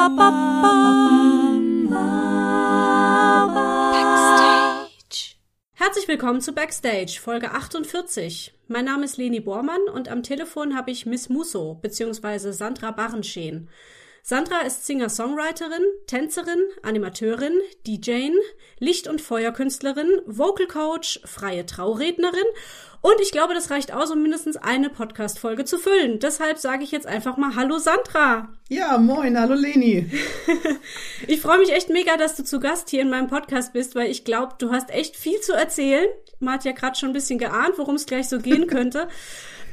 Backstage. Herzlich willkommen zu Backstage, Folge 48. Mein Name ist Leni Bormann und am Telefon habe ich Miss Musso bzw. Sandra Barrenscheen. Sandra ist Singer-Songwriterin, Tänzerin, Animateurin, DJ, Licht- und Feuerkünstlerin, Vocal Coach, freie Traurednerin und ich glaube, das reicht aus, um mindestens eine Podcast-Folge zu füllen. Deshalb sage ich jetzt einfach mal Hallo Sandra. Ja, moin, hallo Leni. ich freue mich echt mega, dass du zu Gast hier in meinem Podcast bist, weil ich glaube, du hast echt viel zu erzählen. Man hat ja gerade schon ein bisschen geahnt, worum es gleich so gehen könnte.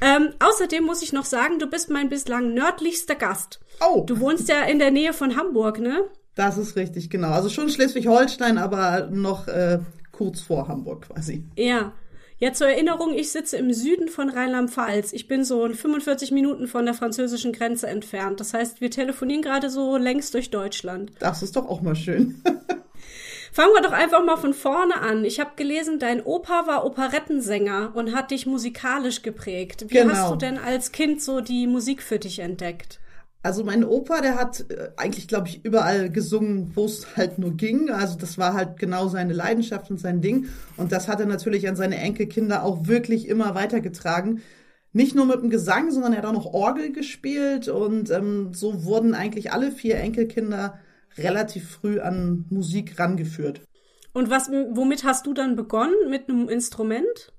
Ähm, außerdem muss ich noch sagen, du bist mein bislang nördlichster Gast. Oh. Du wohnst ja in der Nähe von Hamburg, ne? Das ist richtig, genau. Also schon Schleswig-Holstein, aber noch äh, kurz vor Hamburg quasi. Ja. Ja, zur Erinnerung, ich sitze im Süden von Rheinland-Pfalz. Ich bin so 45 Minuten von der französischen Grenze entfernt. Das heißt, wir telefonieren gerade so längst durch Deutschland. Das ist doch auch mal schön. Fangen wir doch einfach mal von vorne an. Ich habe gelesen, dein Opa war Operettensänger und hat dich musikalisch geprägt. Wie genau. hast du denn als Kind so die Musik für dich entdeckt? Also mein Opa, der hat äh, eigentlich, glaube ich, überall gesungen, wo es halt nur ging. Also das war halt genau seine Leidenschaft und sein Ding. Und das hat er natürlich an seine Enkelkinder auch wirklich immer weitergetragen. Nicht nur mit dem Gesang, sondern er hat auch noch Orgel gespielt. Und ähm, so wurden eigentlich alle vier Enkelkinder relativ früh an Musik rangeführt. Und was, womit hast du dann begonnen? Mit einem Instrument?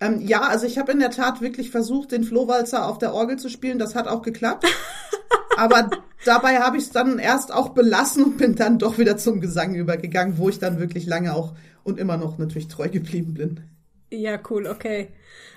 Ähm, ja, also ich habe in der Tat wirklich versucht, den Flohwalzer auf der Orgel zu spielen. Das hat auch geklappt. Aber dabei habe ich es dann erst auch belassen und bin dann doch wieder zum Gesang übergegangen, wo ich dann wirklich lange auch und immer noch natürlich treu geblieben bin. Ja, cool, okay.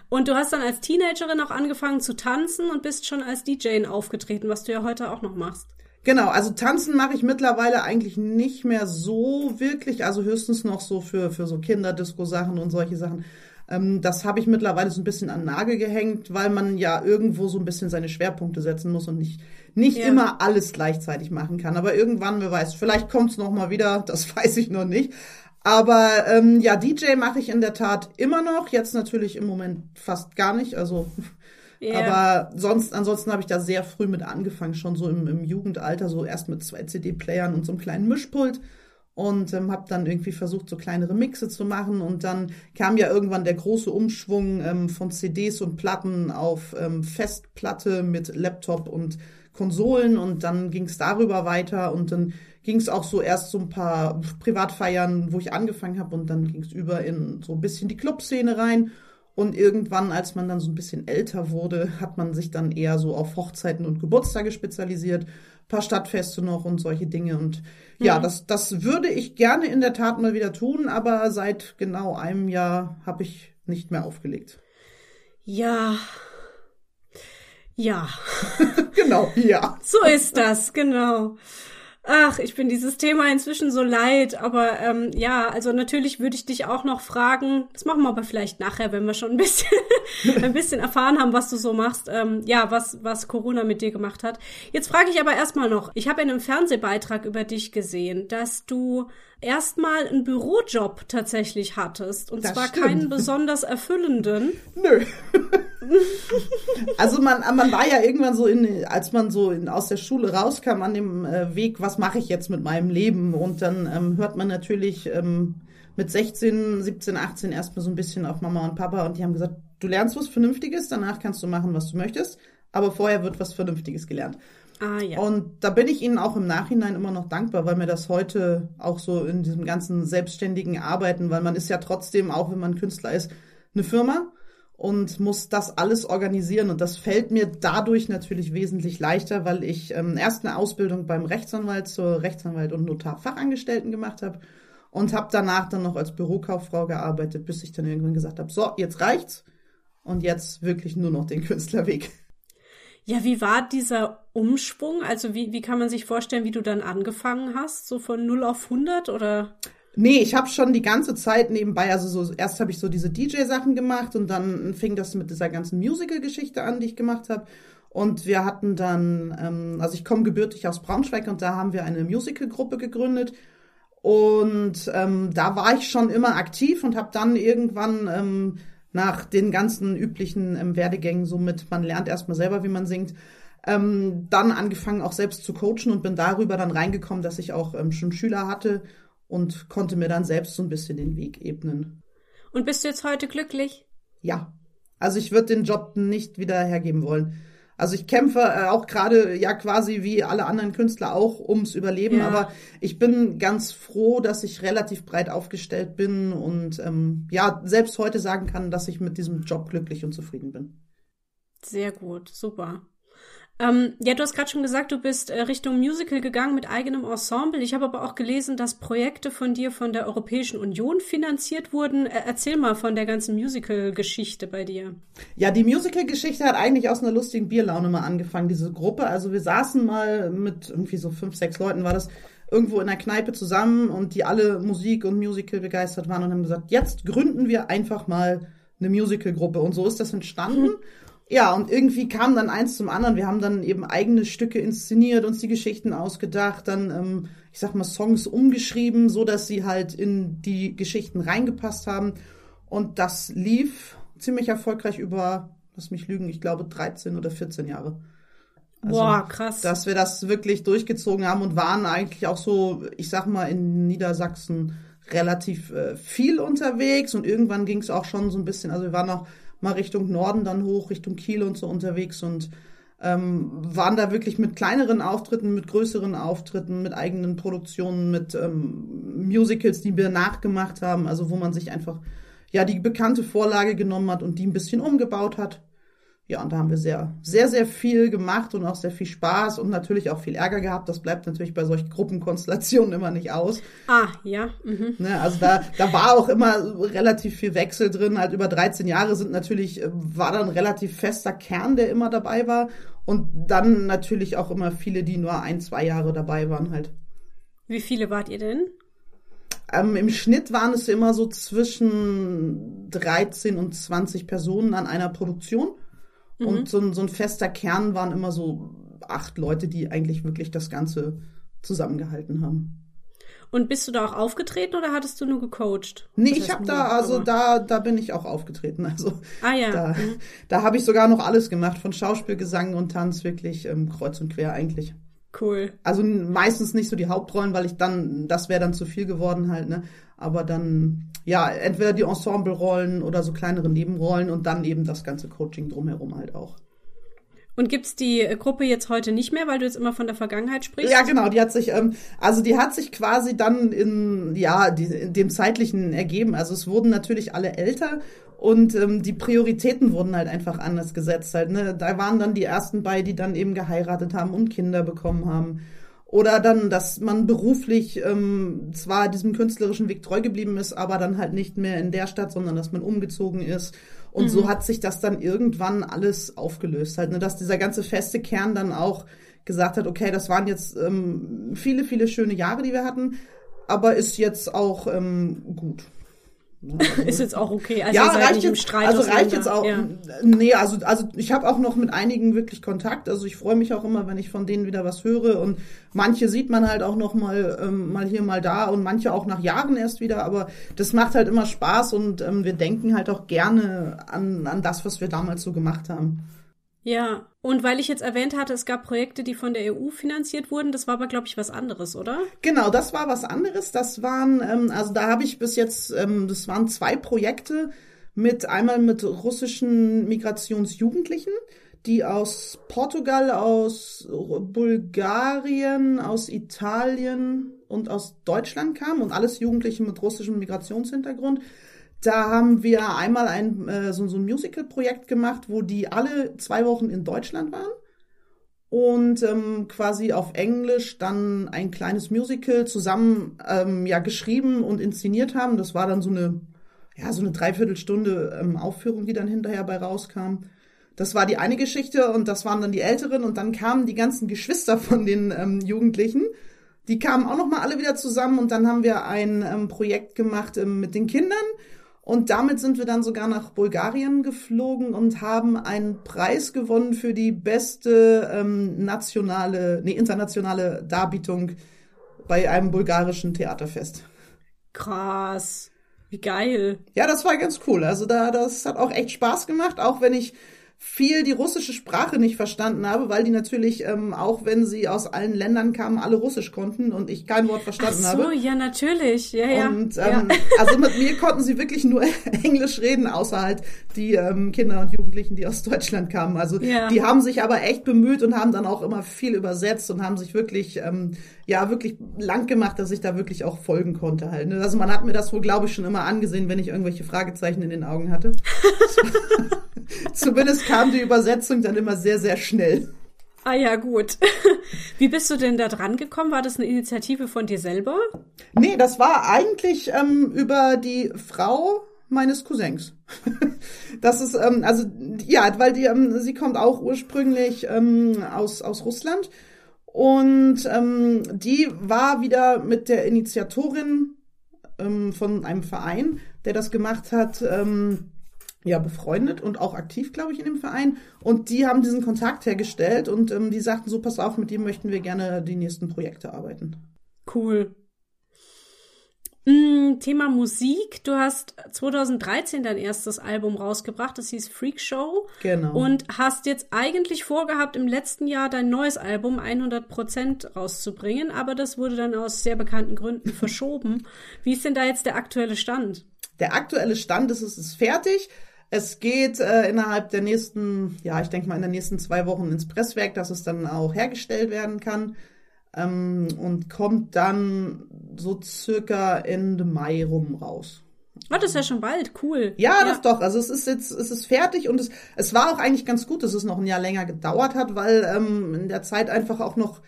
Und du hast dann als Teenagerin auch angefangen zu tanzen und bist schon als DJ aufgetreten, was du ja heute auch noch machst. Genau, also tanzen mache ich mittlerweile eigentlich nicht mehr so wirklich, also höchstens noch so für, für so Kinderdisco-Sachen und solche Sachen. Ähm, das habe ich mittlerweile so ein bisschen an Nagel gehängt, weil man ja irgendwo so ein bisschen seine Schwerpunkte setzen muss und nicht, nicht ja. immer alles gleichzeitig machen kann. Aber irgendwann, wer weiß, vielleicht kommt es nochmal wieder, das weiß ich noch nicht. Aber ähm, ja, DJ mache ich in der Tat immer noch, jetzt natürlich im Moment fast gar nicht. Also Yeah. Aber sonst, ansonsten habe ich da sehr früh mit angefangen, schon so im, im Jugendalter, so erst mit zwei CD-Playern und so einem kleinen Mischpult und ähm, habe dann irgendwie versucht, so kleinere Mixe zu machen. Und dann kam ja irgendwann der große Umschwung ähm, von CDs und Platten auf ähm, Festplatte mit Laptop und Konsolen. Und dann ging es darüber weiter. Und dann ging es auch so erst so ein paar Privatfeiern, wo ich angefangen habe. Und dann ging es über in so ein bisschen die Clubszene rein. Und irgendwann, als man dann so ein bisschen älter wurde, hat man sich dann eher so auf Hochzeiten und Geburtstage spezialisiert paar Stadtfeste noch und solche Dinge. Und ja, mhm. das, das würde ich gerne in der Tat mal wieder tun, aber seit genau einem Jahr habe ich nicht mehr aufgelegt. Ja. Ja. genau, ja. So ist das, genau. Ach, ich bin dieses Thema inzwischen so leid, aber ähm, ja, also natürlich würde ich dich auch noch fragen, das machen wir aber vielleicht nachher, wenn wir schon ein bisschen, ein bisschen erfahren haben, was du so machst, ähm, ja, was, was Corona mit dir gemacht hat. Jetzt frage ich aber erstmal noch, ich habe in einem Fernsehbeitrag über dich gesehen, dass du erstmal einen Bürojob tatsächlich hattest. Und das zwar stimmt. keinen besonders erfüllenden. Nö. also man, man war ja irgendwann so in, als man so in, aus der Schule rauskam, an dem äh, Weg, was mache ich jetzt mit meinem Leben? Und dann ähm, hört man natürlich ähm, mit 16, 17, 18 erstmal so ein bisschen auf Mama und Papa und die haben gesagt, du lernst was Vernünftiges, danach kannst du machen, was du möchtest, aber vorher wird was Vernünftiges gelernt. Ah, ja. Und da bin ich Ihnen auch im Nachhinein immer noch dankbar, weil mir das heute auch so in diesem ganzen selbstständigen Arbeiten, weil man ist ja trotzdem, auch wenn man Künstler ist, eine Firma und muss das alles organisieren. Und das fällt mir dadurch natürlich wesentlich leichter, weil ich ähm, erst eine Ausbildung beim Rechtsanwalt zur Rechtsanwalt und Notarfachangestellten gemacht habe und habe danach dann noch als Bürokauffrau gearbeitet, bis ich dann irgendwann gesagt habe, so, jetzt reicht's und jetzt wirklich nur noch den Künstlerweg. Ja, wie war dieser Umschwung? Also wie, wie kann man sich vorstellen, wie du dann angefangen hast? So von 0 auf 100 oder? Nee, ich habe schon die ganze Zeit nebenbei, also so erst habe ich so diese DJ-Sachen gemacht und dann fing das mit dieser ganzen Musical-Geschichte an, die ich gemacht habe. Und wir hatten dann, ähm, also ich komme gebürtig aus Braunschweig und da haben wir eine Musical-Gruppe gegründet. Und ähm, da war ich schon immer aktiv und habe dann irgendwann ähm, nach den ganzen üblichen ähm, Werdegängen, somit man lernt erstmal selber, wie man singt, ähm, dann angefangen auch selbst zu coachen und bin darüber dann reingekommen, dass ich auch ähm, schon Schüler hatte und konnte mir dann selbst so ein bisschen den Weg ebnen. Und bist du jetzt heute glücklich? Ja. Also ich würde den Job nicht wieder hergeben wollen. Also ich kämpfe äh, auch gerade ja quasi wie alle anderen Künstler auch ums Überleben, ja. aber ich bin ganz froh, dass ich relativ breit aufgestellt bin und ähm, ja selbst heute sagen kann, dass ich mit diesem Job glücklich und zufrieden bin. Sehr gut, super. Ähm, ja, du hast gerade schon gesagt, du bist äh, Richtung Musical gegangen mit eigenem Ensemble. Ich habe aber auch gelesen, dass Projekte von dir von der Europäischen Union finanziert wurden. Äh, erzähl mal von der ganzen Musical-Geschichte bei dir. Ja, die Musical-Geschichte hat eigentlich aus einer lustigen Bierlaune mal angefangen, diese Gruppe. Also wir saßen mal mit irgendwie so fünf, sechs Leuten war das irgendwo in der Kneipe zusammen und die alle Musik und Musical begeistert waren und haben gesagt, jetzt gründen wir einfach mal eine Musical-Gruppe. Und so ist das entstanden. Ja, und irgendwie kam dann eins zum anderen. Wir haben dann eben eigene Stücke inszeniert, uns die Geschichten ausgedacht, dann, ähm, ich sag mal, Songs umgeschrieben, so dass sie halt in die Geschichten reingepasst haben. Und das lief ziemlich erfolgreich über, lass mich lügen, ich glaube 13 oder 14 Jahre. Also, Boah, krass. Dass wir das wirklich durchgezogen haben und waren eigentlich auch so, ich sag mal, in Niedersachsen relativ äh, viel unterwegs und irgendwann ging es auch schon so ein bisschen, also wir waren auch mal Richtung Norden dann hoch, Richtung Kiel und so unterwegs und ähm, waren da wirklich mit kleineren Auftritten, mit größeren Auftritten, mit eigenen Produktionen, mit ähm, Musicals, die wir nachgemacht haben, also wo man sich einfach ja die bekannte Vorlage genommen hat und die ein bisschen umgebaut hat. Ja, und da haben wir sehr, sehr, sehr viel gemacht und auch sehr viel Spaß und natürlich auch viel Ärger gehabt. Das bleibt natürlich bei solchen Gruppenkonstellationen immer nicht aus. Ah, ja. Mhm. Ne, also da, da war auch immer relativ viel Wechsel drin. Halt über 13 Jahre sind natürlich, äh, war dann relativ fester Kern, der immer dabei war. Und dann natürlich auch immer viele, die nur ein, zwei Jahre dabei waren halt. Wie viele wart ihr denn? Ähm, Im Schnitt waren es immer so zwischen 13 und 20 Personen an einer Produktion. Mhm. Und so ein, so ein fester Kern waren immer so acht Leute, die eigentlich wirklich das Ganze zusammengehalten haben. Und bist du da auch aufgetreten oder hattest du nur gecoacht? Nee, ich habe da, also da, da bin ich auch aufgetreten. Also ah, ja. da, mhm. da habe ich sogar noch alles gemacht, von Schauspiel, Gesang und Tanz, wirklich ähm, kreuz und quer eigentlich. Cool. Also meistens nicht so die Hauptrollen, weil ich dann, das wäre dann zu viel geworden halt, ne? Aber dann, ja, entweder die Ensemble-Rollen oder so kleinere Nebenrollen und dann eben das ganze Coaching drumherum halt auch. Und gibt's die Gruppe jetzt heute nicht mehr, weil du jetzt immer von der Vergangenheit sprichst? Ja, genau. Die hat sich, ähm, also die hat sich quasi dann in, ja, die, in dem zeitlichen ergeben. Also es wurden natürlich alle älter und ähm, die Prioritäten wurden halt einfach anders gesetzt. Halt, ne? Da waren dann die ersten bei, die dann eben geheiratet haben und Kinder bekommen haben. Oder dann, dass man beruflich ähm, zwar diesem künstlerischen Weg treu geblieben ist, aber dann halt nicht mehr in der Stadt, sondern dass man umgezogen ist. Und mhm. so hat sich das dann irgendwann alles aufgelöst. Halt, ne, dass dieser ganze feste Kern dann auch gesagt hat, okay, das waren jetzt ähm, viele, viele schöne Jahre, die wir hatten, aber ist jetzt auch ähm, gut. Ist jetzt auch okay. Also ja, reicht jetzt, Streit also reicht jetzt auch. Ja. Nee, also, also ich habe auch noch mit einigen wirklich Kontakt. Also ich freue mich auch immer, wenn ich von denen wieder was höre. Und manche sieht man halt auch noch mal, ähm, mal hier, mal da und manche auch nach Jahren erst wieder. Aber das macht halt immer Spaß und ähm, wir denken halt auch gerne an, an das, was wir damals so gemacht haben. Ja, und weil ich jetzt erwähnt hatte, es gab Projekte, die von der EU finanziert wurden, das war aber, glaube ich, was anderes, oder? Genau, das war was anderes. Das waren, ähm, also da habe ich bis jetzt, ähm, das waren zwei Projekte mit einmal mit russischen Migrationsjugendlichen, die aus Portugal, aus Bulgarien, aus Italien und aus Deutschland kamen und alles Jugendliche mit russischem Migrationshintergrund. Da haben wir einmal ein, äh, so, so ein Musical-Projekt gemacht, wo die alle zwei Wochen in Deutschland waren und ähm, quasi auf Englisch dann ein kleines Musical zusammen ähm, ja geschrieben und inszeniert haben. Das war dann so eine ja so eine Dreiviertelstunde ähm, Aufführung, die dann hinterher bei rauskam. Das war die eine Geschichte und das waren dann die Älteren und dann kamen die ganzen Geschwister von den ähm, Jugendlichen. Die kamen auch noch mal alle wieder zusammen und dann haben wir ein ähm, Projekt gemacht ähm, mit den Kindern und damit sind wir dann sogar nach Bulgarien geflogen und haben einen Preis gewonnen für die beste ähm, nationale, nee, internationale Darbietung bei einem bulgarischen Theaterfest. Krass. Wie geil. Ja, das war ganz cool. Also da, das hat auch echt Spaß gemacht, auch wenn ich viel die russische Sprache nicht verstanden habe, weil die natürlich, ähm, auch wenn sie aus allen Ländern kamen, alle Russisch konnten und ich kein Wort verstanden Ach so, habe. ja, natürlich. Ja, ja. Und ja. ähm, also mit mir konnten sie wirklich nur Englisch reden, außer halt die ähm, Kinder und Jugendlichen, die aus Deutschland kamen. Also Ja. die haben sich aber echt bemüht und haben dann auch immer viel übersetzt und haben sich wirklich, ähm, ja, wirklich lang gemacht, dass ich da wirklich auch folgen konnte halt. ne? Also man hat mir das wohl, glaube ich, schon immer angesehen, wenn ich irgendwelche Fragezeichen in den Augen hatte. Zumindest kam die Übersetzung dann immer sehr, sehr schnell. Ah ja, gut. Wie bist du denn da dran gekommen? War das eine Initiative von dir selber? Nee, das war eigentlich ähm, über die Frau meines Cousins. Das ist, ähm, also, ja, weil die, ähm, sie kommt auch ursprünglich ähm, aus, aus Russland. Und ähm, die war wieder mit der Initiatorin ähm, von einem Verein, der das gemacht hat, ähm, ja, befreundet und auch aktiv, glaube ich, in dem Verein. Und die haben diesen Kontakt hergestellt und ähm, die sagten so, pass auf, mit dem möchten wir gerne die nächsten Projekte arbeiten. Cool. Mm, Thema Musik. Du hast 2013 dein erstes Album rausgebracht, das hieß Freak Show. Genau. Und hast jetzt eigentlich vorgehabt, im letzten Jahr dein neues Album 100% rauszubringen, aber das wurde dann aus sehr bekannten Gründen verschoben. Wie ist denn da jetzt der aktuelle Stand? Der aktuelle Stand ist, es ist fertig. Es geht äh, innerhalb der nächsten, ja, ich denke mal in den nächsten zwei Wochen ins Presswerk, dass es dann auch hergestellt werden kann. Ähm, und kommt dann so circa Ende Mai rum raus. Oh, das ist ja schon bald. Cool. Ja, das doch. Also es ist jetzt, es ist fertig und es, es war auch eigentlich ganz gut, dass es noch ein Jahr länger gedauert hat, weil ähm, in der Zeit einfach auch noch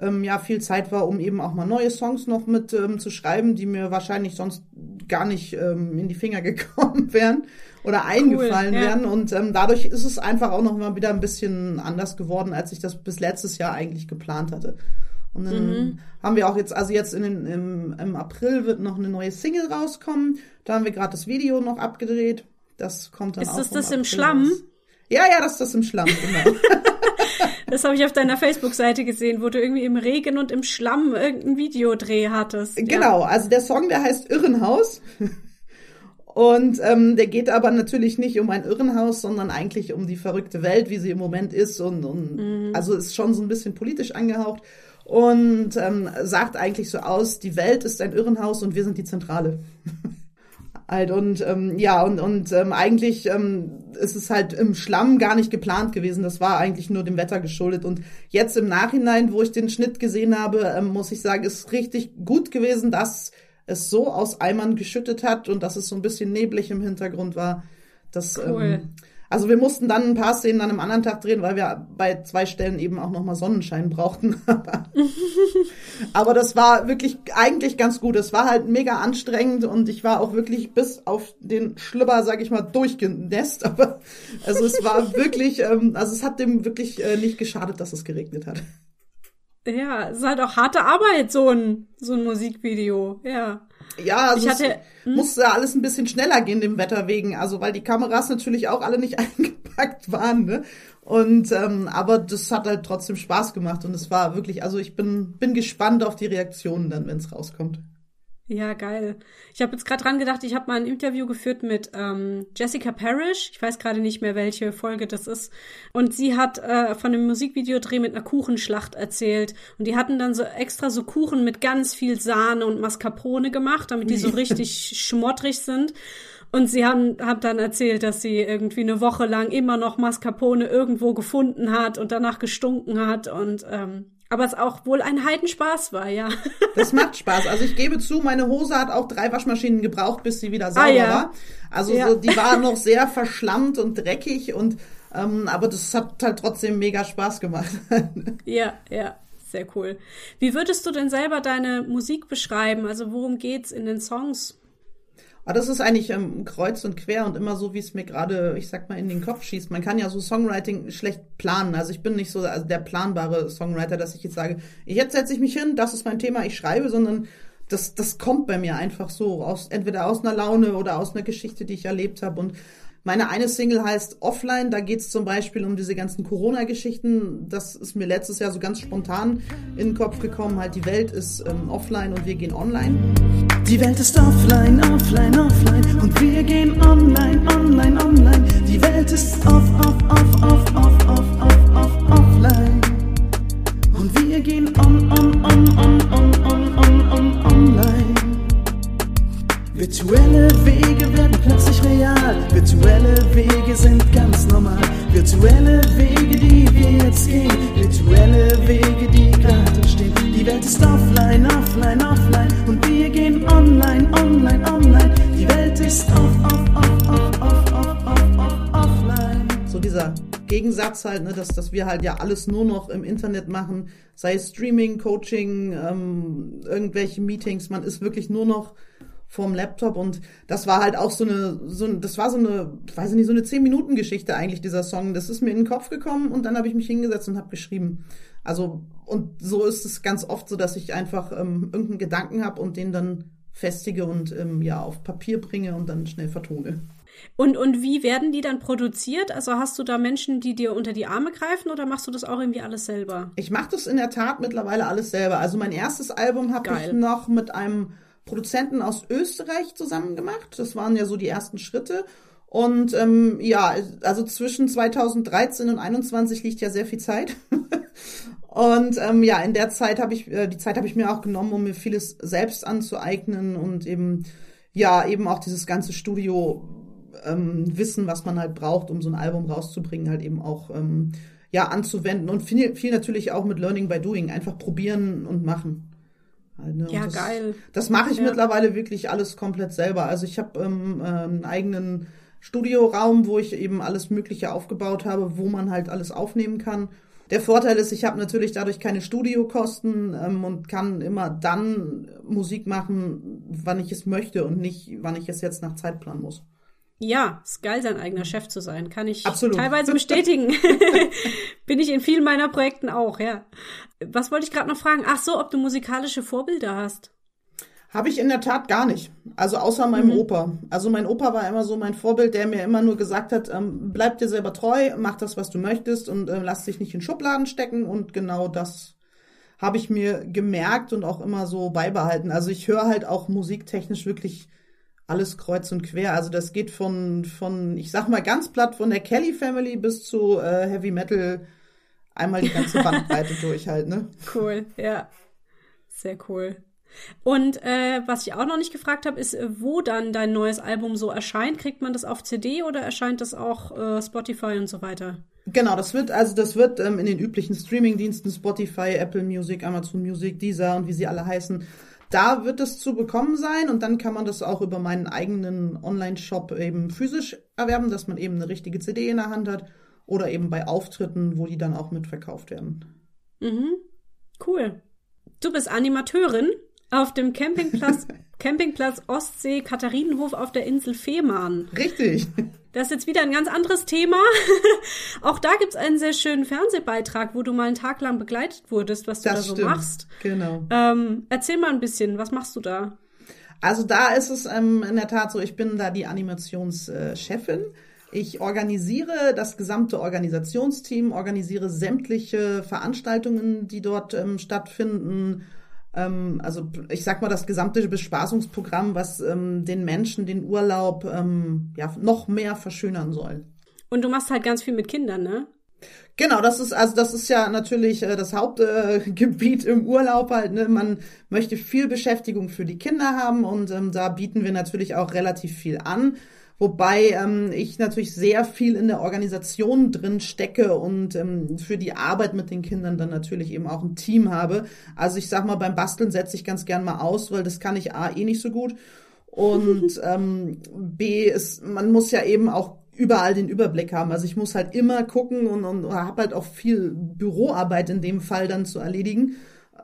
ähm, ja viel Zeit war, um eben auch mal neue Songs noch mit ähm, zu schreiben, die mir wahrscheinlich sonst gar nicht ähm, in die Finger gekommen wären oder eingefallen ja. wären. Und ähm, dadurch ist es einfach auch noch mal wieder ein bisschen anders geworden, als ich das bis letztes Jahr eigentlich geplant hatte. Und dann Mhm. haben wir auch jetzt, also jetzt in den, im, im April wird noch eine neue Single rauskommen. Da haben wir gerade das Video noch abgedreht. Das kommt dann Ist auch das im das im Schlamm? raus. Ja, ja, das ist das im Schlamm, genau. Das habe ich auf deiner Facebook-Seite gesehen, wo du irgendwie im Regen und im Schlamm irgendein Videodreh hattest. Ja. Genau, also der Song, der heißt Irrenhaus. Und ähm, der geht aber natürlich nicht um ein Irrenhaus, sondern eigentlich um die verrückte Welt, wie sie im Moment ist. Und, und Mhm. also ist schon so ein bisschen politisch angehaucht. Und ähm, sagt eigentlich so aus, die Welt ist ein Irrenhaus und wir sind die Zentrale. halt und ähm, ja und und ähm, eigentlich ähm, ist es halt im Schlamm gar nicht geplant gewesen. Das war eigentlich nur dem Wetter geschuldet. Und jetzt im Nachhinein, wo ich den Schnitt gesehen habe, ähm, muss ich sagen, ist richtig gut gewesen, dass es so aus Eimern geschüttet hat und dass es so ein bisschen neblig im Hintergrund war. Das, Cool. ähm, also wir mussten dann ein paar Szenen an einem anderen Tag drehen, weil wir bei zwei Stellen eben auch nochmal Sonnenschein brauchten. Aber das war wirklich eigentlich ganz gut. Es war halt mega anstrengend und ich war auch wirklich bis auf den Schlüpper, sag ich mal, durchgenässt. Aber also es war wirklich, ähm, also es hat dem wirklich äh, nicht geschadet, dass es geregnet hat. Ja, es ist halt auch harte Arbeit, so ein, so ein Musikvideo. Ja. Ja, also Ich hatte- es musste alles ein bisschen schneller gehen dem Wetter wegen, also weil die Kameras natürlich auch alle nicht eingepackt waren, ne? Und ähm, aber das hat halt trotzdem Spaß gemacht und es war wirklich, also ich bin bin gespannt auf die Reaktionen dann, wenn es rauskommt. Ja, geil. Ich habe jetzt gerade dran gedacht, ich habe mal ein Interview geführt mit ähm, Jessica Parrish. Ich weiß gerade nicht mehr, welche Folge das ist. Und sie hat äh, von einem Musikvideodreh mit einer Kuchenschlacht erzählt. Und die hatten dann so extra so Kuchen mit ganz viel Sahne und Mascarpone gemacht, damit die so richtig schmottrig sind. Und sie haben hat dann erzählt, dass sie irgendwie eine Woche lang immer noch Mascarpone irgendwo gefunden hat und danach gestunken hat. Und ähm, aber es auch wohl ein Heidenspaß war, ja. Das macht Spaß. Also ich gebe zu, meine Hose hat auch drei Waschmaschinen gebraucht, bis sie wieder sauber Ah, ja. war. Also Ja. so, die war noch sehr verschlammt und dreckig und ähm, aber das hat halt trotzdem mega Spaß gemacht. Ja, ja, sehr cool. Wie würdest du denn selber deine Musik beschreiben? Also worum geht's in den Songs? Aber das ist eigentlich ähm, kreuz und quer und immer so, wie es mir gerade, ich sag mal, in den Kopf schießt. Man kann ja so Songwriting schlecht planen. Also ich bin nicht so also der planbare Songwriter, dass ich jetzt sage, jetzt setze ich mich hin, das ist mein Thema, ich schreibe, sondern das, das kommt bei mir einfach so, aus, entweder aus einer Laune oder aus einer Geschichte, die ich erlebt habe. Und meine eine Single heißt Offline, da geht es zum Beispiel um diese ganzen Corona-Geschichten. Das ist mir letztes Jahr so ganz spontan in den Kopf gekommen. Halt, die Welt ist ähm, offline und wir gehen online. Die Welt ist offline, offline, offline und wir gehen online, online, online. Die Welt ist off, off, off, off, off, off, off, off offline und wir gehen on, on, on, on. Virtuelle Wege werden plötzlich real. Virtuelle Wege sind ganz normal. Virtuelle Wege, die wir jetzt gehen. Virtuelle Wege, die gerade stehen. Die Welt ist offline, offline, offline. Und wir gehen online, online, online. Die Welt ist off, off, off, off, off, off, off, off offline. So dieser Gegensatz halt, ne, dass, dass wir halt ja alles nur noch im Internet machen, sei Streaming, Coaching, ähm, irgendwelche Meetings, man ist wirklich nur noch vorm Laptop und das war halt auch so eine, so, das war so eine, weiß ich nicht, so eine 10-Minuten-Geschichte eigentlich, dieser Song. Das ist mir in den Kopf gekommen und dann habe ich mich hingesetzt und habe geschrieben. Also, und so ist es ganz oft so, dass ich einfach ähm, irgendeinen Gedanken habe und den dann festige und ähm, ja auf Papier bringe und dann schnell vertone. Und, und wie werden die dann produziert? Also hast du da Menschen, die dir unter die Arme greifen oder machst du das auch irgendwie alles selber? Ich mache das in der Tat mittlerweile alles selber. Also mein erstes Album habe ich noch mit einem Produzenten aus Österreich zusammen gemacht. Das waren ja so die ersten Schritte. Und ähm, ja, also zwischen 2013 und 2021 liegt ja sehr viel Zeit. und ähm, ja, in der Zeit habe ich, äh, die Zeit habe ich mir auch genommen, um mir vieles selbst anzueignen und eben, ja, eben auch dieses ganze Studio ähm, Wissen, was man halt braucht, um so ein Album rauszubringen, halt eben auch ähm, ja anzuwenden und viel, viel natürlich auch mit Learning by Doing, einfach probieren und machen. Halt, ne? Ja, das, geil. Das mache ich ja. mittlerweile wirklich alles komplett selber. Also ich habe ähm, äh, einen eigenen Studioraum, wo ich eben alles Mögliche aufgebaut habe, wo man halt alles aufnehmen kann. Der Vorteil ist, ich habe natürlich dadurch keine Studiokosten ähm, und kann immer dann Musik machen, wann ich es möchte und nicht, wann ich es jetzt nach Zeit planen muss. Ja, ist geil, sein eigener Chef zu sein. Kann ich Absolut. teilweise bestätigen. Bin ich in vielen meiner Projekten auch, ja. Was wollte ich gerade noch fragen? Ach so, ob du musikalische Vorbilder hast. Habe ich in der Tat gar nicht. Also außer meinem mhm. Opa. Also mein Opa war immer so mein Vorbild, der mir immer nur gesagt hat, ähm, bleib dir selber treu, mach das, was du möchtest und äh, lass dich nicht in Schubladen stecken. Und genau das habe ich mir gemerkt und auch immer so beibehalten. Also ich höre halt auch musiktechnisch wirklich alles kreuz und quer. Also das geht von, von, ich sag mal ganz platt, von der Kelly Family bis zu äh, Heavy Metal einmal die ganze Bandbreite durch halt, ne? Cool, ja. Sehr cool. Und äh, was ich auch noch nicht gefragt habe, ist, wo dann dein neues Album so erscheint. Kriegt man das auf CD oder erscheint das auch äh, Spotify und so weiter? Genau, das wird also das wird ähm, in den üblichen Streaming-Diensten Spotify, Apple Music, Amazon Music, Deezer und wie sie alle heißen da wird es zu bekommen sein und dann kann man das auch über meinen eigenen Online-Shop eben physisch erwerben, dass man eben eine richtige CD in der Hand hat oder eben bei Auftritten, wo die dann auch mitverkauft werden. Mhm. Cool. Du bist Animateurin auf dem Campingplatz, Campingplatz Ostsee Katharinenhof auf der Insel Fehmarn. Richtig. Das ist jetzt wieder ein ganz anderes Thema. Auch da gibt's einen sehr schönen Fernsehbeitrag, wo du mal einen Tag lang begleitet wurdest, was du das da so stimmt. machst. Genau. Ähm, erzähl mal ein bisschen, was machst du da? Also da ist es ähm, in der Tat so, ich bin da die Animationschefin. Ich organisiere das gesamte Organisationsteam, organisiere sämtliche Veranstaltungen, die dort ähm, stattfinden, also ich sag mal das gesamte Bespaßungsprogramm, was ähm, den Menschen den Urlaub ähm, ja noch mehr verschönern soll. Und du machst halt ganz viel mit Kindern, ne? Genau, das ist also das ist ja natürlich äh, das Hauptgebiet äh, im Urlaub halt. Ne? Man möchte viel Beschäftigung für die Kinder haben und ähm, da bieten wir natürlich auch relativ viel an. Wobei ähm, ich natürlich sehr viel in der Organisation drin stecke und ähm, für die Arbeit mit den Kindern dann natürlich eben auch ein Team habe. Also ich sag mal, beim Basteln setze ich ganz gern mal aus, weil das kann ich A eh nicht so gut. Und ähm, B ist, man muss ja eben auch überall den Überblick haben. Also ich muss halt immer gucken und, und habe halt auch viel Büroarbeit in dem Fall dann zu erledigen.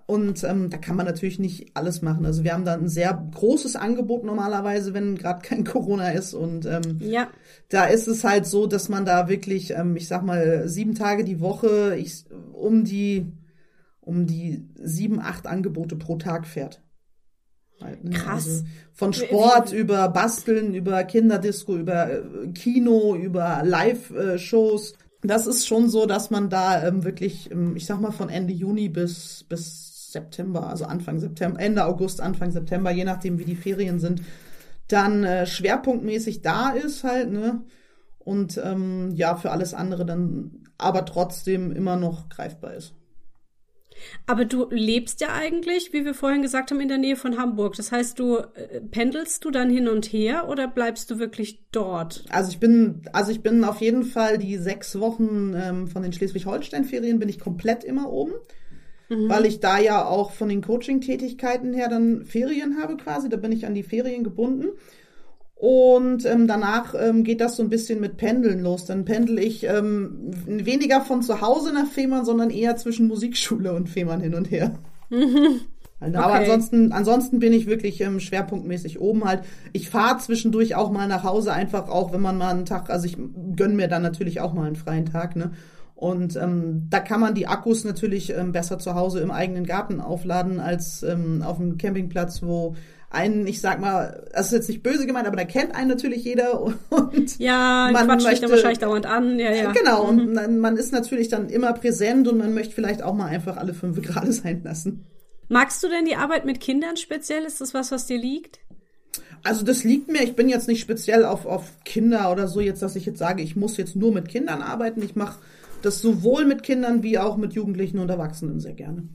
Und ähm, da kann man natürlich nicht alles machen. Also wir haben da ein sehr großes Angebot normalerweise, wenn gerade kein Corona ist. Und ähm, ja. da ist es halt so, dass man da wirklich, ähm, ich sag mal, sieben Tage die Woche ich, um die um die sieben, acht Angebote pro Tag fährt. Halt, ne? Krass. Also von Sport wie, über Basteln, über Kinderdisco, über äh, Kino, über Live-Shows. Das ist schon so, dass man da ähm, wirklich, ähm, ich sag mal, von Ende Juni bis, bis September, also Anfang September, Ende August, Anfang September, je nachdem wie die Ferien sind, dann äh, schwerpunktmäßig da ist halt, ne? Und ähm, ja, für alles andere dann aber trotzdem immer noch greifbar ist. Aber du lebst ja eigentlich, wie wir vorhin gesagt haben, in der Nähe von Hamburg. Das heißt, du äh, pendelst du dann hin und her oder bleibst du wirklich dort? Also ich bin, also ich bin auf jeden Fall die sechs Wochen ähm, von den Schleswig-Holstein-Ferien bin ich komplett immer oben. Mhm. Weil ich da ja auch von den Coaching-Tätigkeiten her dann Ferien habe quasi. Da bin ich an die Ferien gebunden. Und ähm, danach ähm, geht das so ein bisschen mit Pendeln los. Dann pendel ich ähm, weniger von zu Hause nach Fehmarn, sondern eher zwischen Musikschule und Fehmarn hin und her. Mhm. Also, aber okay. ansonsten, ansonsten bin ich wirklich ähm, schwerpunktmäßig oben halt. Ich fahre zwischendurch auch mal nach Hause, einfach auch, wenn man mal einen Tag, also ich gönn mir dann natürlich auch mal einen freien Tag, ne? Und ähm, da kann man die Akkus natürlich ähm, besser zu Hause im eigenen Garten aufladen als ähm, auf dem Campingplatz, wo einen, ich sag mal, das ist jetzt nicht böse gemeint, aber da kennt einen natürlich jeder und ja, man quatscht möchte, wahrscheinlich dauernd an, ja, ja. Genau, mhm. und man ist natürlich dann immer präsent und man möchte vielleicht auch mal einfach alle fünf gerade sein lassen. Magst du denn die Arbeit mit Kindern speziell? Ist das was, was dir liegt? Also das liegt mir, ich bin jetzt nicht speziell auf, auf Kinder oder so, jetzt, dass ich jetzt sage, ich muss jetzt nur mit Kindern arbeiten. Ich mache das sowohl mit Kindern wie auch mit Jugendlichen und Erwachsenen sehr gerne.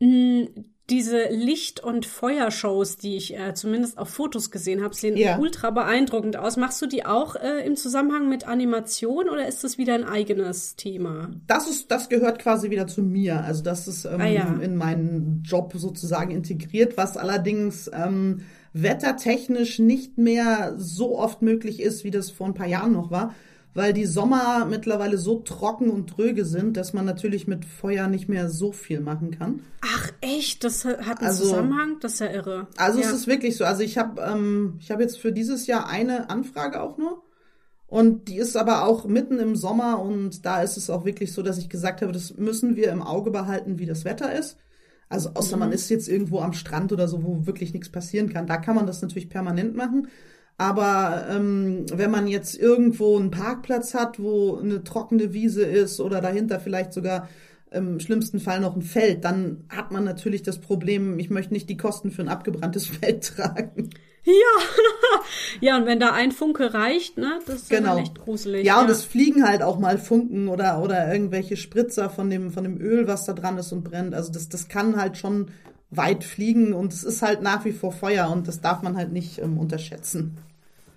Mm, diese Licht- und Feuershows, die ich äh, zumindest auf Fotos gesehen habe, sehen ja. ultra beeindruckend aus. Machst du die auch äh, im Zusammenhang mit Animation oder ist das wieder ein eigenes Thema? Das ist, das gehört quasi wieder zu mir. Also das ist ähm, ah, ja. in meinen Job sozusagen integriert, was allerdings ähm, wettertechnisch nicht mehr so oft möglich ist, wie das vor ein paar Jahren noch war weil die Sommer mittlerweile so trocken und tröge sind, dass man natürlich mit Feuer nicht mehr so viel machen kann. Ach echt, das hat einen also, Zusammenhang? Das ist ja irre. Also ja. es ist wirklich so. Also ich habe ähm, ich habe jetzt für dieses Jahr eine Anfrage auch nur. Und die ist aber auch mitten im Sommer und da ist es auch wirklich so, dass ich gesagt habe, das müssen wir im Auge behalten, wie das Wetter ist. Also außer mhm. man ist jetzt irgendwo am Strand oder so, wo wirklich nichts passieren kann. Da kann man das natürlich permanent machen. Aber ähm, wenn man jetzt irgendwo einen Parkplatz hat, wo eine trockene Wiese ist oder dahinter vielleicht sogar im schlimmsten Fall noch ein Feld, dann hat man natürlich das Problem, ich möchte nicht die Kosten für ein abgebranntes Feld tragen. Ja, ja, und wenn da ein Funke reicht, ne, das ist genau. echt gruselig. Ja, ja, und es fliegen halt auch mal Funken oder, oder irgendwelche Spritzer von dem, von dem Öl, was da dran ist und brennt. Also das, das kann halt schon weit fliegen und es ist halt nach wie vor Feuer und das darf man halt nicht ähm, unterschätzen.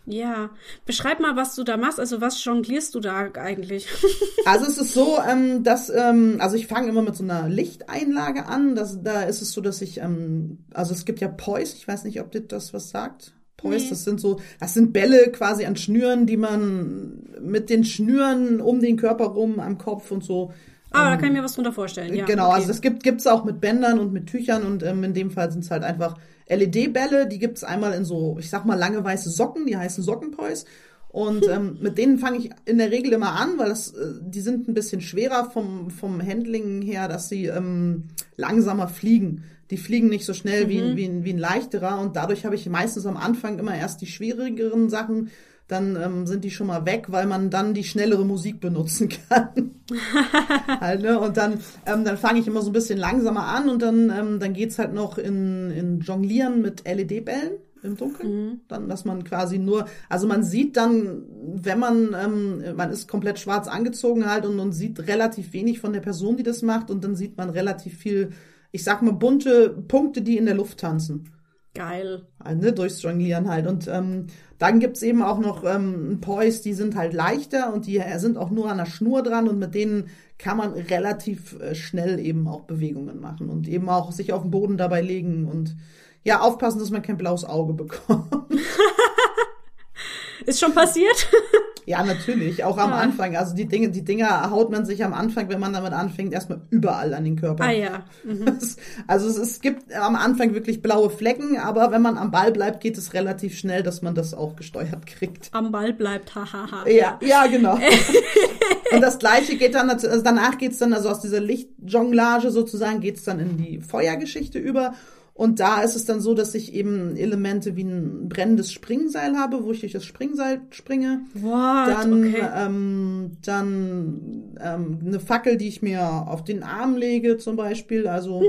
Ja, beschreib mal, was du da machst. Also was jonglierst du da eigentlich? also es ist so, ähm, dass ähm, also ich fange immer mit so einer Lichteinlage an. Das, da ist es so, dass ich ähm, also es gibt ja Pois. Ich weiß nicht, ob dir das was sagt. Pois, nee. das sind so, das sind Bälle quasi an Schnüren, die man mit den Schnüren um den Körper rum am Kopf und so Ah, da kann ich mir was drunter vorstellen. Ja, genau, okay. also das gibt gibt's auch mit Bändern und mit Tüchern und ähm, in dem Fall sind es halt einfach LED-Bälle, die gibt's einmal in so, ich sag mal, lange weiße Socken, die heißen Sockenpois. Und ähm, mit denen fange ich in der Regel immer an, weil das, äh, die sind ein bisschen schwerer vom, vom Handling her, dass sie ähm, langsamer fliegen. Die fliegen nicht so schnell mhm. wie, wie, ein, wie ein leichterer und dadurch habe ich meistens am Anfang immer erst die schwierigeren Sachen dann ähm, sind die schon mal weg, weil man dann die schnellere Musik benutzen kann. halt, ne? Und dann, ähm, dann fange ich immer so ein bisschen langsamer an und dann, ähm, dann geht's halt noch in, in Jonglieren mit LED-Bällen im Dunkeln. Mhm. Dann, dass man quasi nur, also man sieht dann, wenn man, ähm, man ist komplett schwarz angezogen halt und, und sieht relativ wenig von der Person, die das macht und dann sieht man relativ viel, ich sag mal, bunte Punkte, die in der Luft tanzen. Geil. Also, ne, durchs Jonglieren halt. Und ähm, dann gibt's eben auch noch ähm, Poys, die sind halt leichter und die sind auch nur an der Schnur dran und mit denen kann man relativ äh, schnell eben auch Bewegungen machen und eben auch sich auf den Boden dabei legen und ja, aufpassen, dass man kein blaues Auge bekommt. Ist schon passiert? Ja, natürlich, auch am ja. Anfang. Also die Dinge, die Dinger haut man sich am Anfang, wenn man damit anfängt, erstmal überall an den Körper. Ah ja. Mhm. Also es, es gibt am Anfang wirklich blaue Flecken, aber wenn man am Ball bleibt, geht es relativ schnell, dass man das auch gesteuert kriegt. Am Ball bleibt, hahaha. ja, ja, genau. Und das gleiche geht dann, also danach geht's dann, also aus dieser Lichtjonglage sozusagen, geht's dann in die Feuergeschichte über. Und da ist es dann so, dass ich eben Elemente wie ein brennendes Springseil habe, wo ich durch das Springseil springe. What? Dann, okay. ähm, dann ähm, eine Fackel, die ich mir auf den Arm lege zum Beispiel. Also mhm.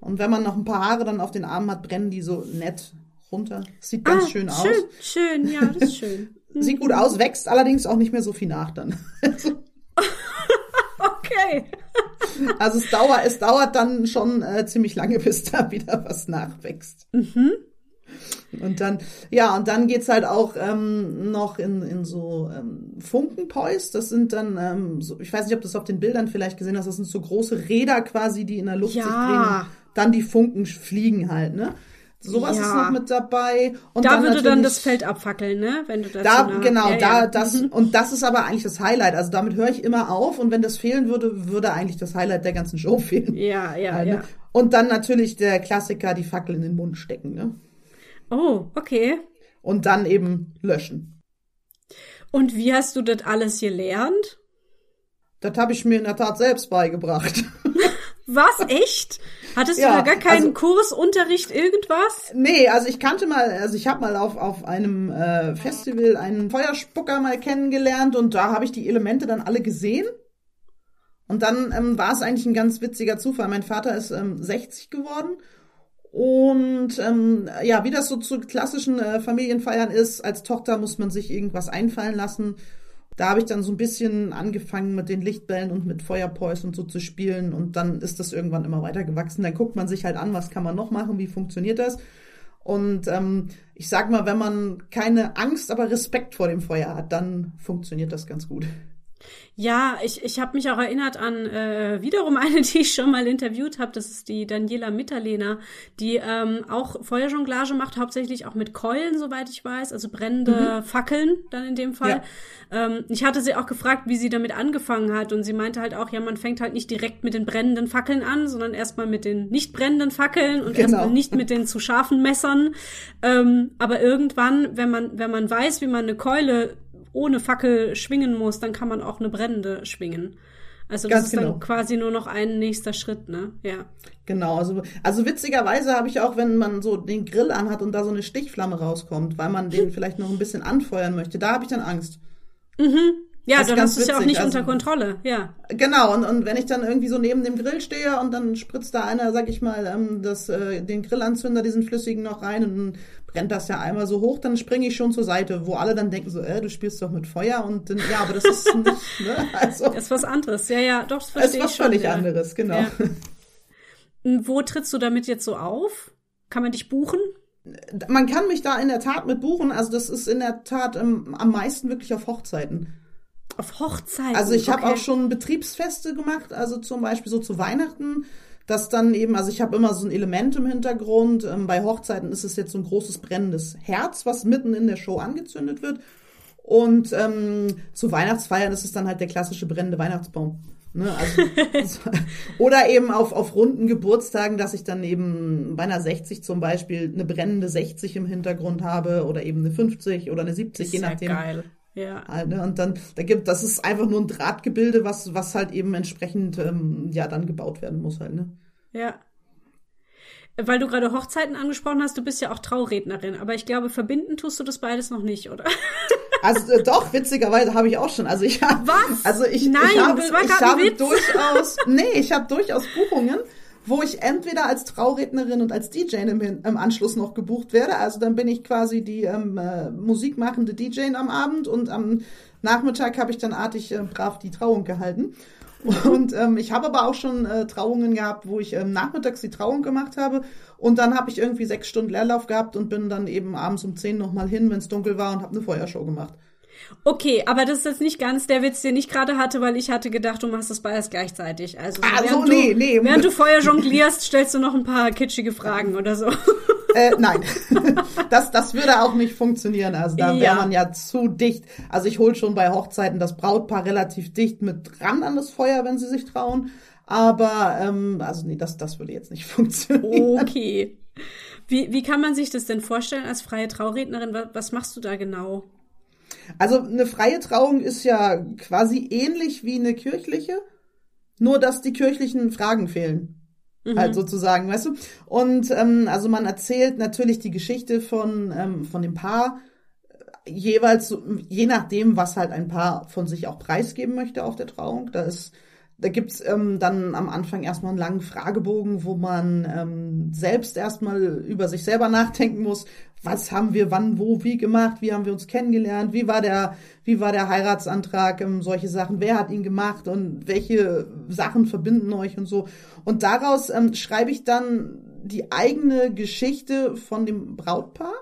und wenn man noch ein paar Haare dann auf den Arm hat, brennen die so nett runter. Sieht ganz ah, schön, schön aus. Schön, ja, das ist schön. Sieht gut aus, wächst allerdings auch nicht mehr so viel nach dann. okay. Also es dauert, es dauert dann schon äh, ziemlich lange, bis da wieder was nachwächst. Mhm. Und dann, ja, und dann geht's halt auch ähm, noch in, in so ähm, Funkenpois. Das sind dann, ähm, so, ich weiß nicht, ob du das auf den Bildern vielleicht gesehen hast, das sind so große Räder quasi, die in der Luft Ja. sich drehen. Dann die Funken fliegen halt, ne? Sowas Ja. ist noch mit dabei. Und Da dann würde dann das Feld abfackeln, ne? Wenn du dazu da, nah- genau, ja, da, ja. das, Mhm. und das ist aber eigentlich das Highlight. Also damit höre ich immer auf und wenn das fehlen würde, würde eigentlich das Highlight der ganzen Show fehlen. Ja, ja, ne? ja. Und dann natürlich der Klassiker, die Fackel in den Mund stecken, ne? Oh, okay. Und dann eben löschen. Und wie hast du das alles gelernt? Das habe ich mir in der Tat selbst beigebracht. Was, echt? Hattest Ja, du da gar keinen also- Kurs, Unterricht, irgendwas? nee, also ich kannte mal, also ich habe mal auf, auf einem äh, Festival einen Feuerspucker mal kennengelernt und da habe ich die Elemente dann alle gesehen. Und dann ähm, war es eigentlich ein ganz witziger Zufall. Mein Vater ist ähm, 60 geworden Und ähm, ja, wie das so zu klassischen äh, Familienfeiern ist, als Tochter muss man sich irgendwas einfallen lassen. Da habe ich dann so ein bisschen angefangen mit den Lichtbällen und mit Feuerpois und so zu spielen und dann ist das irgendwann immer weiter gewachsen. Dann guckt man sich halt an, was kann man noch machen, wie funktioniert das. Und ähm, ich sag mal, wenn man keine Angst, aber Respekt vor dem Feuer hat, dann funktioniert das ganz gut. Ja, ich, ich habe mich auch erinnert an äh, wiederum eine, die ich schon mal interviewt habe. Das ist die Daniela Mitterlehner, die ähm, auch Feuerjonglage macht, hauptsächlich auch mit Keulen, soweit ich weiß, also brennende Fackeln dann in dem Fall. Ähm, ich hatte sie auch gefragt, wie sie damit angefangen hat und sie meinte halt auch, ja, man fängt halt nicht direkt mit den brennenden Fackeln an, sondern erstmal mit den nicht brennenden Fackeln und Genau. erstmal nicht mit den zu scharfen Messern. Ähm, aber irgendwann, wenn man wenn man weiß, wie man eine Keule ohne Fackel schwingen muss, dann kann man auch eine brennende schwingen. Also das Ganz ist genau. dann quasi nur noch ein nächster Schritt, ne? Ja. Genau, also, also witzigerweise habe ich auch, wenn man so den Grill anhat und da so eine Stichflamme rauskommt, weil man den vielleicht noch ein bisschen anfeuern möchte, da habe ich dann Angst. Ja, Das ganz hast du es ja auch nicht also- unter Kontrolle, ja. Genau, und, und wenn ich dann irgendwie so neben dem Grill stehe und dann spritzt da einer, sag ich mal, ähm, das, äh, den Grillanzünder, diesen flüssigen noch rein und dann brennt das ja einmal so hoch, dann springe ich schon zur Seite, wo alle dann denken so, äh, du spielst doch mit Feuer und dann, ja, aber das ist nicht, ne, also, Das ist was anderes. Ja, ja, doch, das das verstehe ist was völlig ja. anderes, genau. Ja. Wo trittst du damit jetzt so auf? Kann man dich buchen? Man kann mich da in der Tat mit buchen, also das ist in der Tat ähm, am meisten wirklich auf Hochzeiten. Auf Hochzeiten? Also ich habe okay. auch schon Betriebsfeste gemacht, also zum Beispiel so zu Weihnachten, dass dann eben, also ich habe immer so ein Element im Hintergrund. Ähm, bei Hochzeiten ist es jetzt so ein großes brennendes Herz, was mitten in der Show angezündet wird. Und ähm, zu Weihnachtsfeiern ist es dann halt der klassische brennende Weihnachtsbaum. Ne, also, oder eben auf, auf runden Geburtstagen, dass ich dann eben bei einer 60 zum Beispiel eine brennende 60 im Hintergrund habe oder eben eine 50 oder eine 70, Ist je nachdem. geil. Ja. Halt, ne? Und dann, da gibt, das ist einfach nur ein Drahtgebilde, was, was halt eben entsprechend, ähm, ja, dann gebaut werden muss halt, ne? Ja. Weil du gerade Hochzeiten angesprochen hast, du bist ja auch Traurednerin, aber ich glaube, verbinden tust du das beides noch nicht, oder? Also äh, doch, witzigerweise habe ich auch schon. Also ich habe, Was? also ich, Nein, ich habe, ich habe durchaus, nee, ich habe durchaus Buchungen, wo ich entweder als Traurednerin und als DJ im, im Anschluss noch gebucht werde. Also dann bin ich quasi die ähm, äh, musikmachende DJ am Abend und am Nachmittag habe ich dann artig äh, brav die Trauung gehalten. Und ähm, ich habe aber auch schon äh, Trauungen gehabt, wo ich ähm, nachmittags die Trauung gemacht habe und dann habe ich irgendwie sechs Stunden Leerlauf gehabt und bin dann eben abends um zehn nochmal hin, wenn es dunkel war und habe eine Feuershow gemacht. Okay, aber das ist jetzt nicht ganz der Witz, den ich gerade hatte, weil ich hatte gedacht, du machst das beides gleichzeitig. Also Ah, während so, du, nee, nee. während du Feuer jonglierst, stellst du noch ein paar kitschige Fragen oder so. Äh, nein, das, das würde auch nicht funktionieren. Also da wäre Ja. man ja zu dicht. Also ich hol schon bei Hochzeiten das Brautpaar relativ dicht mit ran an das Feuer, wenn sie sich trauen. Aber ähm, also nee, das, das würde jetzt nicht funktionieren. Okay. Wie, wie kann man sich das denn vorstellen als freie Traurednerin? Was machst du da genau? Also eine freie Trauung ist ja quasi ähnlich wie eine kirchliche, nur dass die kirchlichen Fragen fehlen. Halt sozusagen, weißt du? Und ähm, also man erzählt natürlich die Geschichte von, ähm, von dem Paar, äh, jeweils, je nachdem, was halt ein Paar von sich auch preisgeben möchte auf der Trauung. Da ist Da gibt's ähm, dann am Anfang erstmal einen langen Fragebogen, wo man ähm, selbst erstmal über sich selber nachdenken muss. Was haben wir wann, wo, wie gemacht? Wie haben wir uns kennengelernt? Wie war der, wie war der Heiratsantrag? Ähm, solche Sachen. Wer hat ihn gemacht? Und welche Sachen verbinden euch und so? Und daraus ähm, schreibe ich dann die eigene Geschichte von dem Brautpaar.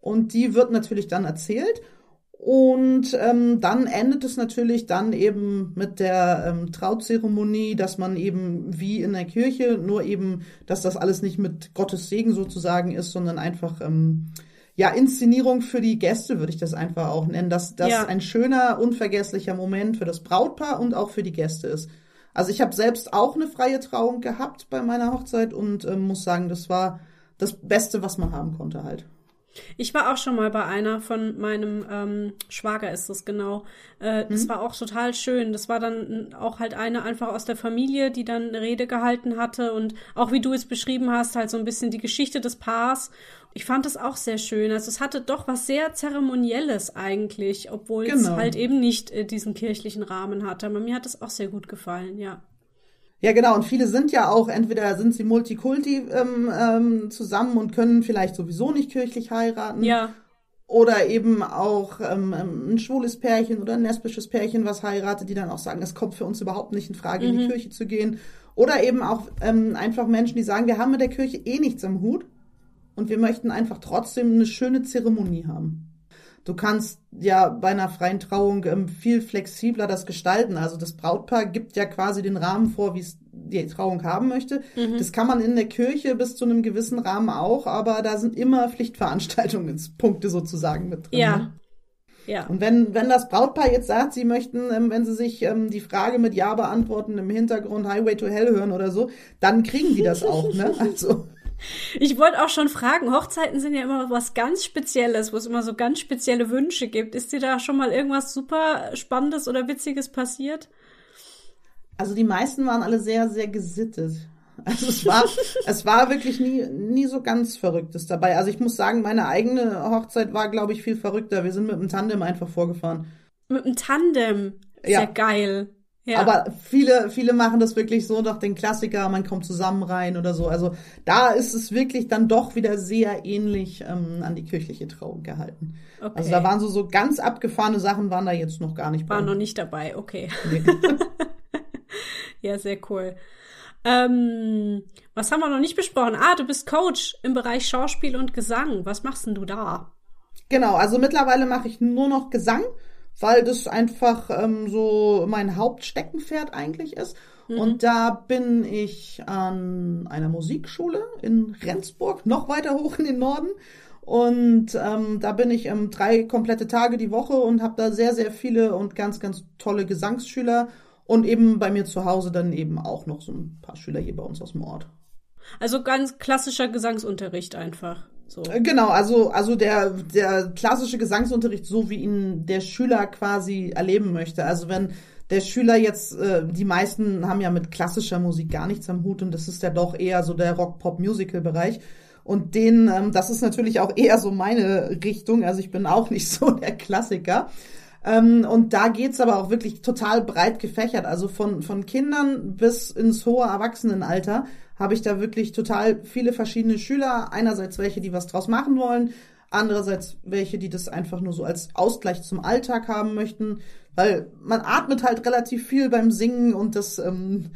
Und die wird natürlich dann erzählt. Und ähm, dann endet es natürlich dann eben mit der ähm, Trauzeremonie, dass man eben wie in der Kirche, nur eben, dass das alles nicht mit Gottes Segen sozusagen ist, sondern einfach ähm, ja Inszenierung für die Gäste würde ich das einfach auch nennen, dass das ja. ein schöner, unvergesslicher Moment für das Brautpaar und auch für die Gäste ist. Also ich habe selbst auch eine freie Trauung gehabt bei meiner Hochzeit und ähm, muss sagen, das war das Beste, was man haben konnte halt. Ich war auch schon mal bei einer von meinem ähm, Schwager ist das genau. Äh, das mhm. war auch total schön. Das war dann auch halt eine einfach aus der Familie, die dann eine Rede gehalten hatte und auch wie du es beschrieben hast, halt so ein bisschen die Geschichte des Paars. Ich fand das auch sehr schön. Also es hatte doch was sehr zeremonielles eigentlich, obwohl genau. es halt eben nicht äh, diesen kirchlichen Rahmen hatte. Aber mir hat es auch sehr gut gefallen, ja. Ja, genau. Und viele sind ja auch, entweder sind sie Multikulti ähm, ähm, zusammen und können vielleicht sowieso nicht kirchlich heiraten. Ja. Oder eben auch ähm, ähm, ein schwules Pärchen oder ein lesbisches Pärchen, was heiratet, die dann auch sagen, es kommt für uns überhaupt nicht in Frage, mhm. in die mhm. Kirche zu gehen. Oder eben auch ähm, einfach Menschen, die sagen, wir haben mit der Kirche eh nichts am Hut und wir möchten einfach trotzdem eine schöne Zeremonie haben. Du kannst ja bei einer freien Trauung ähm, viel flexibler das gestalten. Also das Brautpaar gibt ja quasi den Rahmen vor, wie es die Trauung haben möchte. Mhm. Das kann man in der Kirche bis zu einem gewissen Rahmen auch, aber da sind immer Pflichtveranstaltungspunkte sozusagen mit drin. Ja. Ne? Ja. Und wenn, wenn das Brautpaar jetzt sagt, sie möchten, ähm, wenn sie sich ähm, die Frage mit Ja beantworten, im Hintergrund Highway to Hell hören oder so, dann kriegen die das auch, ne? Also. Ich wollte auch schon fragen, Hochzeiten sind ja immer was ganz Spezielles, wo es immer so ganz spezielle Wünsche gibt. Ist dir da schon mal irgendwas super Spannendes oder Witziges passiert? Also die meisten waren alle sehr, sehr gesittet. Also es war, es war wirklich nie, nie so ganz Verrücktes dabei. Also ich muss sagen, meine eigene Hochzeit war, glaube ich, viel verrückter. Wir sind mit dem Tandem einfach vorgefahren. Mit dem Tandem? Sehr ja. geil. Ja. Aber viele, viele machen das wirklich so nach den Klassiker, man kommt zusammen rein oder so. Also da ist es wirklich dann doch wieder sehr ähnlich ähm, an die kirchliche Trauung gehalten. Okay. Also da waren so, so ganz abgefahrene Sachen, waren da jetzt noch gar nicht bei. Waren noch nicht dabei, okay. Nee. ja, sehr cool. Ähm, was haben wir noch nicht besprochen? Ah, du bist Coach im Bereich Schauspiel und Gesang. Was machst denn du da? Genau, also mittlerweile mache ich nur noch Gesang weil das einfach ähm, so mein Hauptsteckenpferd eigentlich ist. Mhm. Und da bin ich an einer Musikschule in Rendsburg, noch weiter hoch in den Norden. Und ähm, da bin ich ähm, drei komplette Tage die Woche und habe da sehr, sehr viele und ganz, ganz tolle Gesangsschüler. Und eben bei mir zu Hause dann eben auch noch so ein paar Schüler hier bei uns aus dem Ort. Also ganz klassischer Gesangsunterricht einfach. So. Äh, genau, also, also der, der klassische Gesangsunterricht, so wie ihn der Schüler quasi erleben möchte. Also wenn der Schüler jetzt, äh, die meisten haben ja mit klassischer Musik gar nichts am Hut und das ist ja doch eher so der Rock-Pop-Musical-Bereich. Und den, ähm, das ist natürlich auch eher so meine Richtung. Also ich bin auch nicht so der Klassiker. Ähm, und da geht's aber auch wirklich total breit gefächert. Also von, von Kindern bis ins hohe Erwachsenenalter habe ich da wirklich total viele verschiedene Schüler. Einerseits welche, die was draus machen wollen, andererseits welche, die das einfach nur so als Ausgleich zum Alltag haben möchten, weil man atmet halt relativ viel beim Singen und das ähm,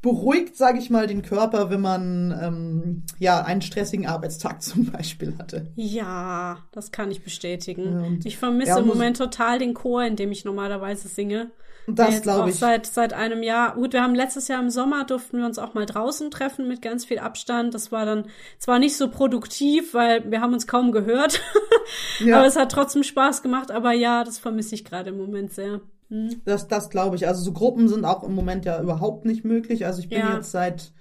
beruhigt, sage ich mal, den Körper, wenn man ähm, ja einen stressigen Arbeitstag zum Beispiel hatte. Ja, das kann ich bestätigen. Und, ich vermisse ja, im Moment total den Chor, in dem ich normalerweise singe. Das glaube ich. Seit, seit einem Jahr. Gut, wir haben letztes Jahr im Sommer durften wir uns auch mal draußen treffen mit ganz viel Abstand. Das war dann zwar nicht so produktiv, weil wir haben uns kaum gehört. ja. Aber es hat trotzdem Spaß gemacht. Aber ja, das vermisse ich gerade im Moment sehr. Hm. Das, das glaube ich. Also so Gruppen sind auch im Moment ja überhaupt nicht möglich. Also ich bin ja. jetzt seit,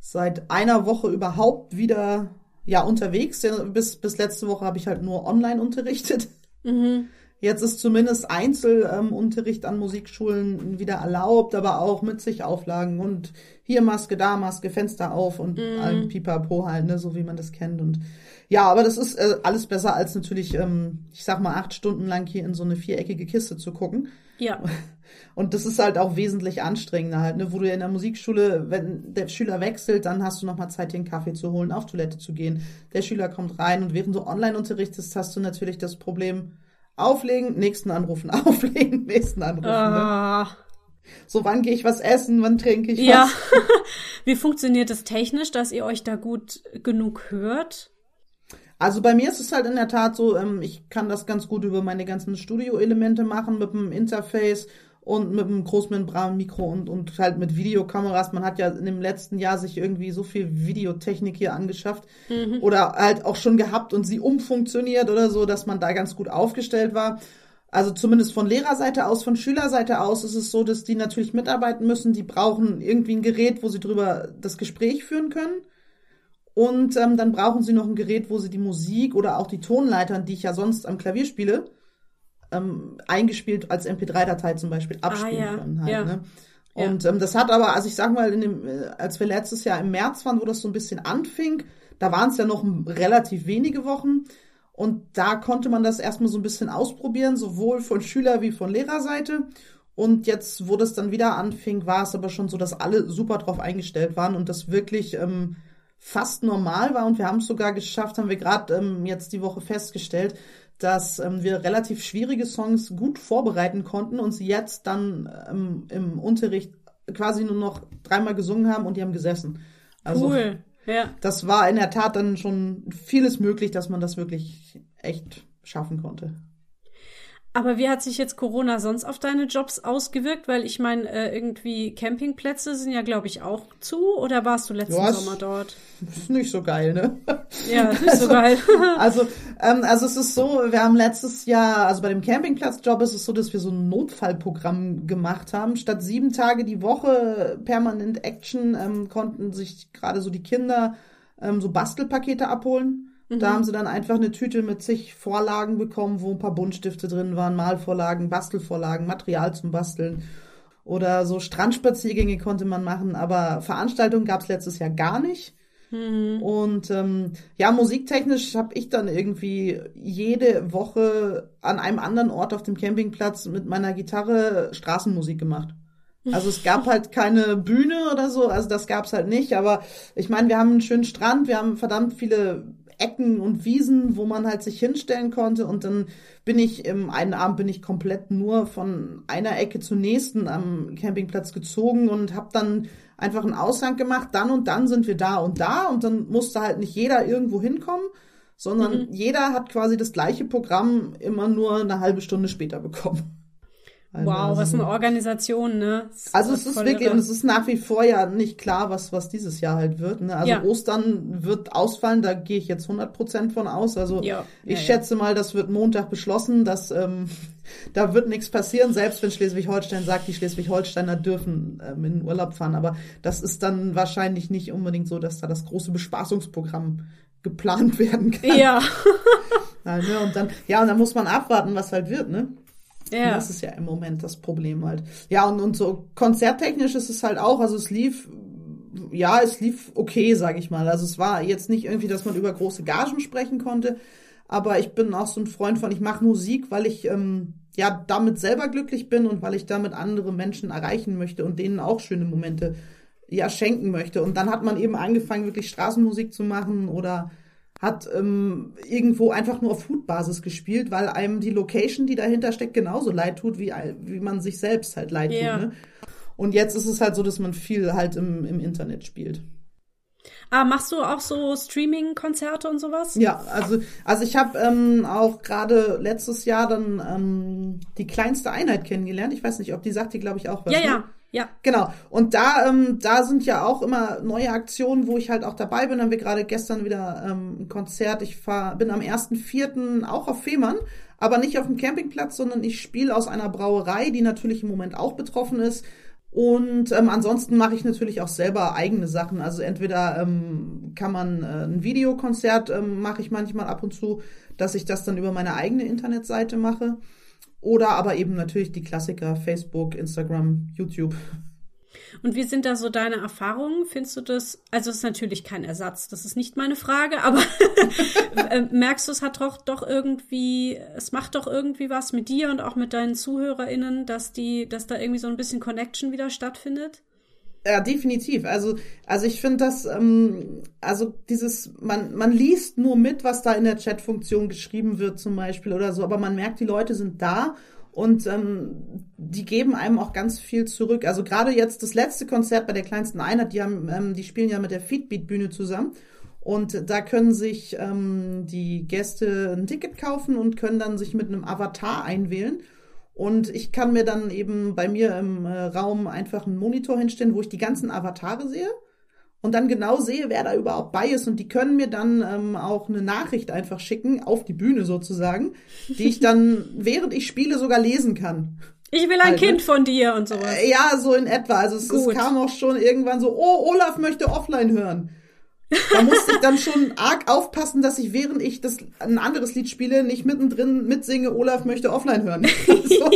seit einer Woche überhaupt wieder ja unterwegs. Bis, bis letzte Woche habe ich halt nur online unterrichtet. Mhm. Jetzt ist zumindest Einzelunterricht ähm, an Musikschulen wieder erlaubt, aber auch mit sich Auflagen und hier Maske, da Maske, Fenster auf und mm. allem Pipapo halt, ne, so wie man das kennt. Und ja, aber das ist äh, alles besser als natürlich, ähm, ich sag mal, acht Stunden lang hier in so eine viereckige Kiste zu gucken. Ja. Und das ist halt auch wesentlich anstrengender halt, ne? wo du in der Musikschule, wenn der Schüler wechselt, dann hast du nochmal Zeit, den Kaffee zu holen, auf Toilette zu gehen. Der Schüler kommt rein und während du online unterrichtest, hast du natürlich das Problem, auflegen, nächsten anrufen, auflegen, nächsten anrufen. Ah. Ne? So, wann gehe ich was essen, wann trinke ich was? Ja. Wie funktioniert es technisch, dass ihr euch da gut genug hört? Also bei mir ist es halt in der Tat so, ähm, ich kann das ganz gut über meine ganzen Studio-Elemente machen mit dem Interface und mit einem Großmembran-Mikro und, und halt mit Videokameras. Man hat ja in dem letzten Jahr sich irgendwie so viel Videotechnik hier angeschafft mhm. oder halt auch schon gehabt und sie umfunktioniert oder so, dass man da ganz gut aufgestellt war. Also zumindest von Lehrerseite aus, von Schülerseite aus ist es so, dass die natürlich mitarbeiten müssen. Die brauchen irgendwie ein Gerät, wo sie drüber das Gespräch führen können. Und ähm, dann brauchen sie noch ein Gerät, wo sie die Musik oder auch die Tonleitern, die ich ja sonst am Klavier spiele, ähm, eingespielt als MP3-Datei zum Beispiel abspielen ah, ja. können. Halt, ja. ne? Und ja. ähm, das hat aber, also ich sag mal, in dem, äh, als wir letztes Jahr im März waren, wo das so ein bisschen anfing, da waren es ja noch relativ wenige Wochen. Und da konnte man das erstmal so ein bisschen ausprobieren, sowohl von Schüler- wie von Lehrerseite. Und jetzt, wo das dann wieder anfing, war es aber schon so, dass alle super drauf eingestellt waren und das wirklich ähm, fast normal war. Und wir haben es sogar geschafft, haben wir gerade ähm, jetzt die Woche festgestellt, dass ähm, wir relativ schwierige Songs gut vorbereiten konnten und sie jetzt dann ähm, im Unterricht quasi nur noch dreimal gesungen haben und die haben gesessen. Also, cool. Ja. Das war in der Tat dann schon vieles möglich, dass man das wirklich echt schaffen konnte. Aber wie hat sich jetzt Corona sonst auf deine Jobs ausgewirkt? Weil ich meine, äh, irgendwie Campingplätze sind ja, glaube ich, auch zu. Oder warst du letzten ja, Sommer dort? Ist nicht so geil, ne? Ja, ist nicht also, so geil. also, ähm, also es ist so, wir haben letztes Jahr, also bei dem Campingplatzjob ist es so, dass wir so ein Notfallprogramm gemacht haben. Statt sieben Tage die Woche permanent Action ähm, konnten sich gerade so die Kinder ähm, so Bastelpakete abholen. Mhm. Da haben sie dann einfach eine Tüte mit zig Vorlagen bekommen, wo ein paar Buntstifte drin waren, Malvorlagen, Bastelvorlagen, Material zum Basteln. Oder so Strandspaziergänge konnte man machen, aber Veranstaltungen gab es letztes Jahr gar nicht. Mhm. Und ähm, ja, musiktechnisch habe ich dann irgendwie jede Woche an einem anderen Ort auf dem Campingplatz mit meiner Gitarre Straßenmusik gemacht. Also es gab halt keine Bühne oder so, also das gab's halt nicht. Aber ich meine, wir haben einen schönen Strand, wir haben verdammt viele Ecken und Wiesen, wo man halt sich hinstellen konnte. Und dann bin ich im einen Abend bin ich komplett nur von einer Ecke zur nächsten am Campingplatz gezogen und habe dann einfach einen Aushang gemacht. Dann und dann sind wir da und da und dann musste halt nicht jeder irgendwo hinkommen, sondern mhm. jeder hat quasi das gleiche Programm immer nur eine halbe Stunde später bekommen. Also, wow, was eine Organisation, ne? Das also es ist wirklich, irre. und es ist nach wie vor ja nicht klar, was, was dieses Jahr halt wird. Ne? Also ja. Ostern wird ausfallen, da gehe ich jetzt 100 Prozent von aus. Also ja. ich ja, schätze mal, das wird Montag beschlossen, dass ähm, da wird nichts passieren, selbst wenn Schleswig-Holstein sagt, die Schleswig-Holsteiner dürfen ähm, in den Urlaub fahren. Aber das ist dann wahrscheinlich nicht unbedingt so, dass da das große Bespaßungsprogramm geplant werden kann. Ja. ja ne? Und dann, ja, und dann muss man abwarten, was halt wird, ne? Ja. Das ist ja im Moment das Problem halt. Ja, und, und so konzerttechnisch ist es halt auch, also es lief, ja, es lief okay, sag ich mal. Also es war jetzt nicht irgendwie, dass man über große Gagen sprechen konnte, aber ich bin auch so ein Freund von, ich mache Musik, weil ich ähm, ja damit selber glücklich bin und weil ich damit andere Menschen erreichen möchte und denen auch schöne Momente ja schenken möchte. Und dann hat man eben angefangen, wirklich Straßenmusik zu machen oder hat ähm, irgendwo einfach nur auf Foodbasis gespielt, weil einem die Location, die dahinter steckt, genauso leid tut, wie, wie man sich selbst halt leid ja. tut. Ne? Und jetzt ist es halt so, dass man viel halt im, im Internet spielt. Ah, machst du auch so Streaming-Konzerte und sowas? Ja, also, also ich habe ähm, auch gerade letztes Jahr dann ähm, die kleinste Einheit kennengelernt. Ich weiß nicht, ob die sagt die, glaube ich, auch was. Ja, ne? ja. Ja. Genau. Und da, ähm, da sind ja auch immer neue Aktionen, wo ich halt auch dabei bin. Haben wir gerade gestern wieder ähm, ein Konzert. Ich fahr, bin am 1.4. auch auf Fehmarn, aber nicht auf dem Campingplatz, sondern ich spiele aus einer Brauerei, die natürlich im Moment auch betroffen ist. Und ähm, ansonsten mache ich natürlich auch selber eigene Sachen. Also entweder ähm, kann man äh, ein Videokonzert ähm, mache ich manchmal ab und zu, dass ich das dann über meine eigene Internetseite mache. Oder aber eben natürlich die Klassiker Facebook, Instagram, YouTube. Und wie sind da so deine Erfahrungen? Findest du das, also es ist natürlich kein Ersatz, das ist nicht meine Frage, aber äh, merkst du, es hat doch, doch irgendwie, es macht doch irgendwie was mit dir und auch mit deinen ZuhörerInnen, dass die, dass da irgendwie so ein bisschen Connection wieder stattfindet? Ja, definitiv. Also, also ich finde das, ähm, also dieses, man, man liest nur mit, was da in der Chatfunktion geschrieben wird zum Beispiel oder so, aber man merkt, die Leute sind da und ähm, die geben einem auch ganz viel zurück. Also gerade jetzt das letzte Konzert bei der kleinsten Einheit, die haben, ähm, die spielen ja mit der Feedbeat-Bühne zusammen. Und da können sich ähm, die Gäste ein Ticket kaufen und können dann sich mit einem Avatar einwählen. Und ich kann mir dann eben bei mir im äh, Raum einfach einen Monitor hinstellen, wo ich die ganzen Avatare sehe und dann genau sehe, wer da überhaupt bei ist. Und die können mir dann ähm, auch eine Nachricht einfach schicken, auf die Bühne sozusagen, die ich dann, während ich spiele, sogar lesen kann. Ich will ein halt, Kind von dir und sowas. Äh, ja, so in etwa. Also es, es kam auch schon irgendwann so, oh, Olaf möchte offline hören. Da musste ich dann schon arg aufpassen, dass ich, während ich das ein anderes Lied spiele, nicht mittendrin mitsinge, Olaf möchte offline hören. Also.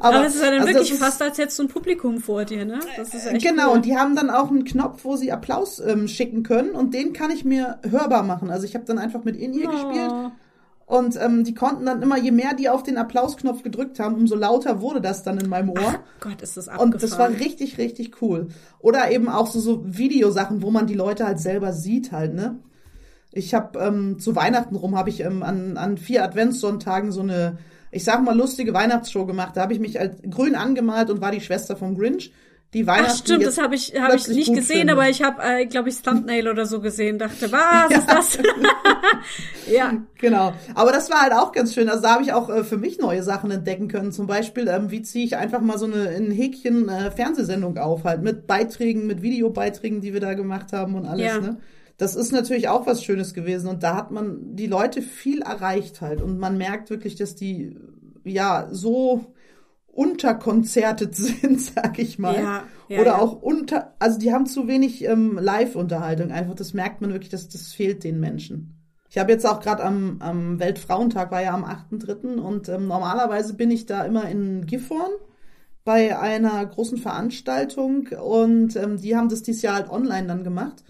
aber, aber es ist ja dann also wirklich fast, als hättest du ein Publikum vor dir, ne? Das ist echt genau, cool. und die haben dann auch einen Knopf, wo sie Applaus ähm, schicken können und den kann ich mir hörbar machen. Also ich habe dann einfach mit in ihr oh. gespielt und ähm, die konnten dann immer, je mehr die auf den Applausknopf gedrückt haben, umso lauter wurde das dann in meinem Ohr. Ach Gott, ist das abgefahren. Und das war richtig, richtig cool. Oder eben auch so, so Videosachen, wo man die Leute halt selber sieht halt, ne? Ich habe ähm, zu Weihnachten rum, habe ich ähm, an, an vier Adventssonntagen so eine, ich sag mal, lustige Weihnachtsshow gemacht. Da habe ich mich als grün angemalt und war die Schwester vom Grinch die Weihnachten. Ach stimmt, das habe ich, hab ich nicht gesehen, finde. aber ich habe, äh, glaube ich, Thumbnail oder so gesehen. Dachte, was ja. ist das? ja. Genau. Aber das war halt auch ganz schön. Also da habe ich auch äh, für mich neue Sachen entdecken können. Zum Beispiel, ähm, wie ziehe ich einfach mal so eine in Häkchen äh, Fernsehsendung auf, halt mit Beiträgen, mit Videobeiträgen, die wir da gemacht haben und alles. Ja. Ne? Das ist natürlich auch was Schönes gewesen. Und da hat man die Leute viel erreicht halt. Und man merkt wirklich, dass die ja so unterkonzertet sind, sag ich mal. Ja, ja, Oder ja. auch unter, also die haben zu wenig ähm, Live-Unterhaltung. Einfach, das merkt man wirklich, dass das fehlt den Menschen. Ich habe jetzt auch gerade am, am Weltfrauentag, war ja am 8.3. und ähm, normalerweise bin ich da immer in Gifhorn bei einer großen Veranstaltung und ähm, die haben das dieses Jahr halt online dann gemacht.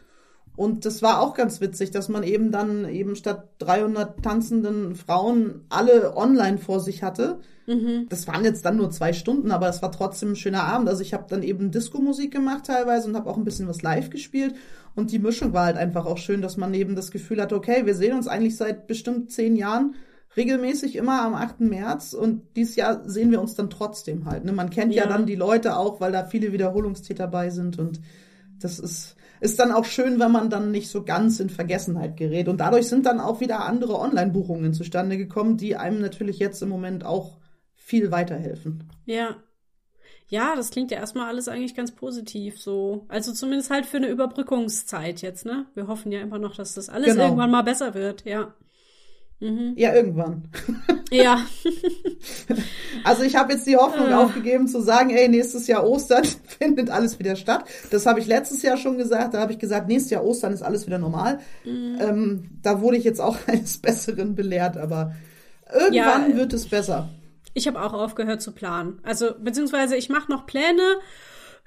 Und das war auch ganz witzig, dass man eben dann eben statt 300 tanzenden Frauen alle online vor sich hatte. Mhm. Das waren jetzt dann nur zwei Stunden, aber es war trotzdem ein schöner Abend. Also ich habe dann eben Disco-Musik gemacht teilweise und habe auch ein bisschen was live gespielt. Und die Mischung war halt einfach auch schön, dass man eben das Gefühl hatte, okay, wir sehen uns eigentlich seit bestimmt zehn Jahren regelmäßig immer am 8. März und dieses Jahr sehen wir uns dann trotzdem halt. Ne? Man kennt ja. ja dann die Leute auch, weil da viele Wiederholungstäter bei sind und das ist ist dann auch schön, wenn man dann nicht so ganz in Vergessenheit gerät. Und dadurch sind dann auch wieder andere Online-Buchungen zustande gekommen, die einem natürlich jetzt im Moment auch viel weiterhelfen. Ja. Ja, das klingt ja erstmal alles eigentlich ganz positiv so. Also zumindest halt für eine Überbrückungszeit jetzt, ne? Wir hoffen ja immer noch, dass das alles genau. irgendwann mal besser wird, ja. Mhm. Ja, irgendwann. Ja. also ich habe jetzt die Hoffnung ah. aufgegeben zu sagen, ey, nächstes Jahr Ostern findet alles wieder statt. Das habe ich letztes Jahr schon gesagt. Da habe ich gesagt, nächstes Jahr Ostern ist alles wieder normal. Mhm. Ähm, da wurde ich jetzt auch eines Besseren belehrt, aber irgendwann ja, wird es besser. Ich habe auch aufgehört zu planen. Also beziehungsweise ich mache noch Pläne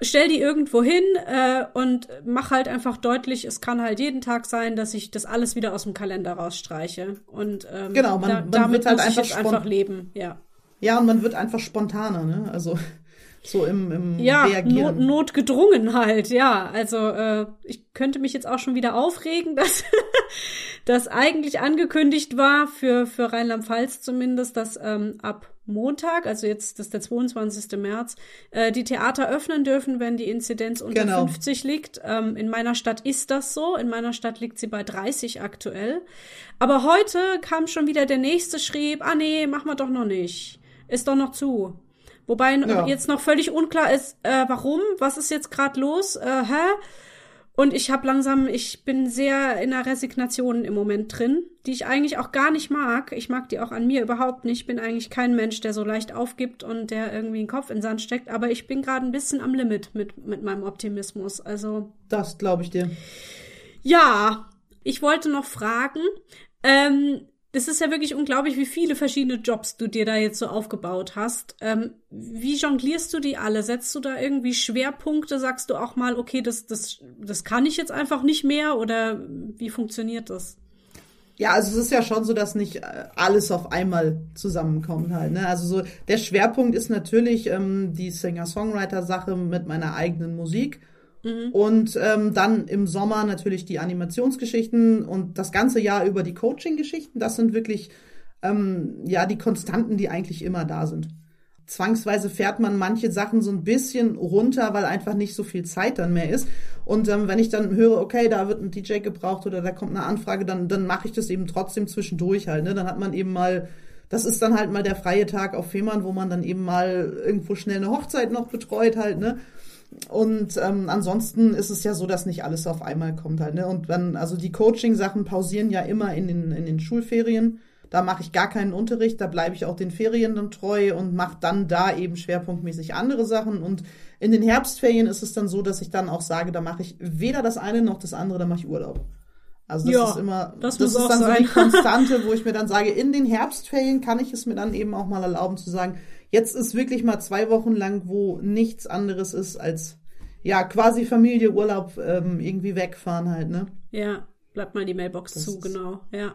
stell die irgendwo hin äh, und mach halt einfach deutlich, es kann halt jeden Tag sein, dass ich das alles wieder aus dem Kalender rausstreiche. Und ähm, genau, man, da, man damit halt muss einfach, ich einfach leben, ja. Ja, und man wird einfach spontaner, ne? Also so im, im ja, Reagieren. Not, notgedrungen halt, ja. Also äh, ich könnte mich jetzt auch schon wieder aufregen, dass das eigentlich angekündigt war für, für Rheinland-Pfalz zumindest, dass ähm, ab Montag, also jetzt das ist der 22. März, äh, die Theater öffnen dürfen, wenn die Inzidenz unter genau. 50 liegt. Ähm, in meiner Stadt ist das so. In meiner Stadt liegt sie bei 30 aktuell. Aber heute kam schon wieder der nächste schrieb, ah nee, mach mal doch noch nicht. Ist doch noch zu. Wobei ja. jetzt noch völlig unklar ist, äh, warum, was ist jetzt gerade los, äh, hä? Und ich habe langsam, ich bin sehr in einer Resignation im Moment drin, die ich eigentlich auch gar nicht mag. Ich mag die auch an mir überhaupt nicht. Ich bin eigentlich kein Mensch, der so leicht aufgibt und der irgendwie den Kopf in den Sand steckt. Aber ich bin gerade ein bisschen am Limit mit, mit meinem Optimismus. Also. Das glaube ich dir. Ja, ich wollte noch fragen, ähm, das ist ja wirklich unglaublich, wie viele verschiedene Jobs du dir da jetzt so aufgebaut hast. Ähm, wie jonglierst du die alle? Setzt du da irgendwie Schwerpunkte? Sagst du auch mal, okay, das, das, das kann ich jetzt einfach nicht mehr? Oder wie funktioniert das? Ja, also es ist ja schon so, dass nicht äh, alles auf einmal zusammenkommt halt. Ne? Also so der Schwerpunkt ist natürlich ähm, die Singer-Songwriter-Sache mit meiner eigenen Musik. Mhm. Und ähm, dann im Sommer natürlich die Animationsgeschichten und das ganze Jahr über die Coaching-Geschichten. Das sind wirklich ähm, ja die Konstanten, die eigentlich immer da sind. Zwangsweise fährt man manche Sachen so ein bisschen runter, weil einfach nicht so viel Zeit dann mehr ist. Und ähm, wenn ich dann höre, okay, da wird ein DJ gebraucht oder da kommt eine Anfrage, dann, dann mache ich das eben trotzdem zwischendurch halt. Ne? Dann hat man eben mal, das ist dann halt mal der freie Tag auf Fehmarn, wo man dann eben mal irgendwo schnell eine Hochzeit noch betreut halt. Ne? Und ähm, ansonsten ist es ja so, dass nicht alles auf einmal kommt halt. Ne? Und dann, also die Coaching-Sachen pausieren ja immer in den, in den Schulferien. Da mache ich gar keinen Unterricht, da bleibe ich auch den Ferien dann treu und mache dann da eben schwerpunktmäßig andere Sachen. Und in den Herbstferien ist es dann so, dass ich dann auch sage, da mache ich weder das eine noch das andere, da mache ich Urlaub. Also das ja, ist immer, das, das ist dann sein. so die Konstante, wo ich mir dann sage, in den Herbstferien kann ich es mir dann eben auch mal erlauben zu sagen, jetzt ist wirklich mal zwei Wochen lang, wo nichts anderes ist als ja quasi Familie, Urlaub, ähm, irgendwie wegfahren halt, ne? Ja, bleibt mal die Mailbox das zu, genau, ja.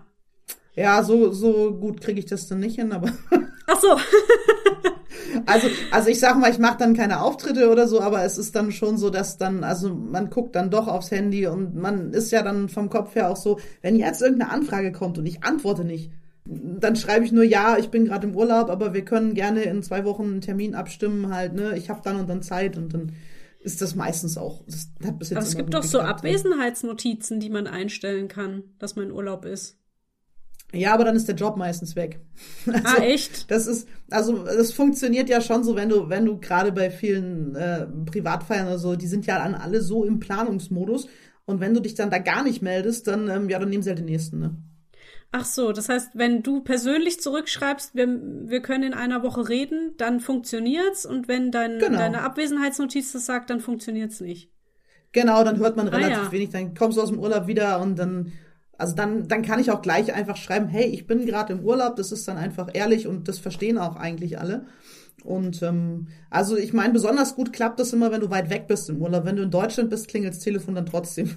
Ja, so, so gut kriege ich das dann nicht hin, aber. Ach so. also, also ich sag mal, ich mache dann keine Auftritte oder so, aber es ist dann schon so, dass dann, also man guckt dann doch aufs Handy und man ist ja dann vom Kopf her auch so, wenn jetzt irgendeine Anfrage kommt und ich antworte nicht, dann schreibe ich nur, ja, ich bin gerade im Urlaub, aber wir können gerne in zwei Wochen einen Termin abstimmen halt, ne? Ich habe dann und dann Zeit und dann ist das meistens auch. Das hat bis jetzt aber es gibt doch so Abwesenheitsnotizen, die man einstellen kann, dass man in Urlaub ist. Ja, aber dann ist der Job meistens weg. Also, ah, echt? Das ist, also das funktioniert ja schon so, wenn du, wenn du gerade bei vielen äh, Privatfeiern oder so, die sind ja dann alle so im Planungsmodus. Und wenn du dich dann da gar nicht meldest, dann, ähm, ja, dann nehmen sie halt den nächsten, ne? Ach so, das heißt, wenn du persönlich zurückschreibst, wir, wir können in einer Woche reden, dann funktioniert's. Und wenn dein, genau. deine Abwesenheitsnotiz das sagt, dann funktioniert's nicht. Genau, dann hört man relativ ah, ja. wenig. Dann kommst du aus dem Urlaub wieder und dann also dann, dann kann ich auch gleich einfach schreiben, hey, ich bin gerade im Urlaub, das ist dann einfach ehrlich und das verstehen auch eigentlich alle. Und ähm, also ich meine, besonders gut klappt das immer, wenn du weit weg bist im Urlaub. Wenn du in Deutschland bist, klingelt das Telefon dann trotzdem.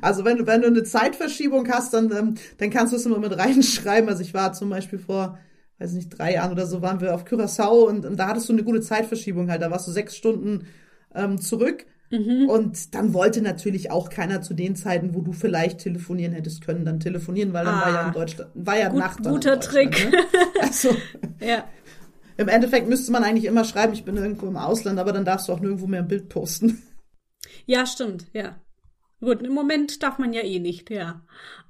Also wenn du, wenn du eine Zeitverschiebung hast, dann, ähm, dann kannst du es immer mit reinschreiben. Also ich war zum Beispiel vor, weiß nicht, drei Jahren oder so, waren wir auf Curaçao und, und da hattest du eine gute Zeitverschiebung halt. Da warst du sechs Stunden ähm, zurück Mhm. Und dann wollte natürlich auch keiner zu den Zeiten, wo du vielleicht telefonieren hättest können, dann telefonieren, weil dann ah, war ja in ah. Deutschland, war ja gut, Nacht. Guter Trick. Ne? Also, ja. Im Endeffekt müsste man eigentlich immer schreiben, ich bin irgendwo im Ausland, aber dann darfst du auch nirgendwo mehr ein Bild posten. Ja, stimmt, ja. Gut, im Moment darf man ja eh nicht, ja.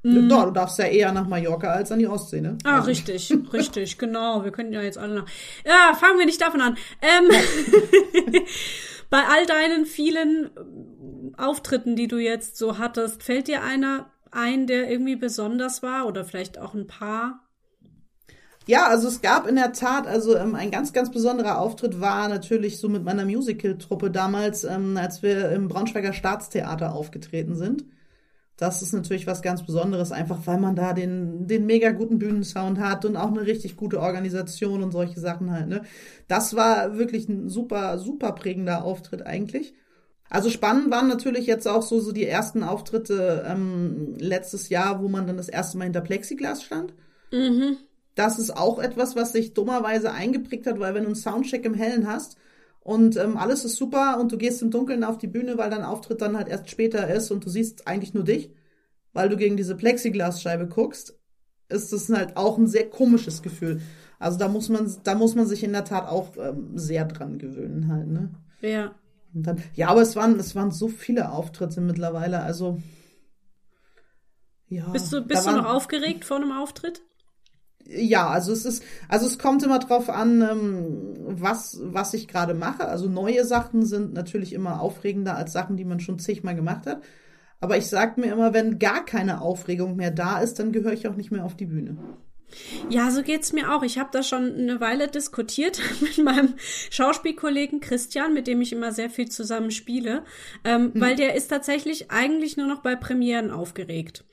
Mhm. Ja, du darfst ja eher nach Mallorca als an die Ostsee, ne? Ah, also. richtig, richtig, genau. Wir können ja jetzt alle nach. Ja, fangen wir nicht davon an. Ähm, Bei all deinen vielen äh, Auftritten, die du jetzt so hattest, fällt dir einer ein, der irgendwie besonders war oder vielleicht auch ein paar? Ja, also es gab in der Tat, also ähm, ein ganz, ganz besonderer Auftritt war natürlich so mit meiner Musical-Truppe damals, ähm, als wir im Braunschweiger Staatstheater aufgetreten sind. Das ist natürlich was ganz Besonderes, einfach weil man da den, den mega guten Bühnensound hat und auch eine richtig gute Organisation und solche Sachen halt, ne. Das war wirklich ein super, super prägender Auftritt eigentlich. Also spannend waren natürlich jetzt auch so, so die ersten Auftritte ähm, letztes Jahr, wo man dann das erste Mal hinter Plexiglas stand. Mhm. Das ist auch etwas, was sich dummerweise eingeprägt hat, weil wenn du einen Soundcheck im Hellen hast, und ähm, alles ist super und du gehst im Dunkeln auf die Bühne, weil dein Auftritt dann halt erst später ist und du siehst eigentlich nur dich, weil du gegen diese Plexiglasscheibe guckst, ist das halt auch ein sehr komisches Gefühl. Also da muss man, da muss man sich in der Tat auch ähm, sehr dran gewöhnen halt, ne? Ja. Und dann, ja, aber es waren, es waren so viele Auftritte mittlerweile, also ja. Bist du, bist du noch aufgeregt vor einem Auftritt? Ja, also es ist, also es kommt immer drauf an, ähm, was, was ich gerade mache. Also neue Sachen sind natürlich immer aufregender als Sachen, die man schon zigmal gemacht hat. Aber ich sag mir immer, wenn gar keine Aufregung mehr da ist, dann gehöre ich auch nicht mehr auf die Bühne. Ja, so geht's mir auch. Ich habe da schon eine Weile diskutiert mit meinem Schauspielkollegen Christian, mit dem ich immer sehr viel zusammen spiele, ähm, hm. weil der ist tatsächlich eigentlich nur noch bei Premieren aufgeregt.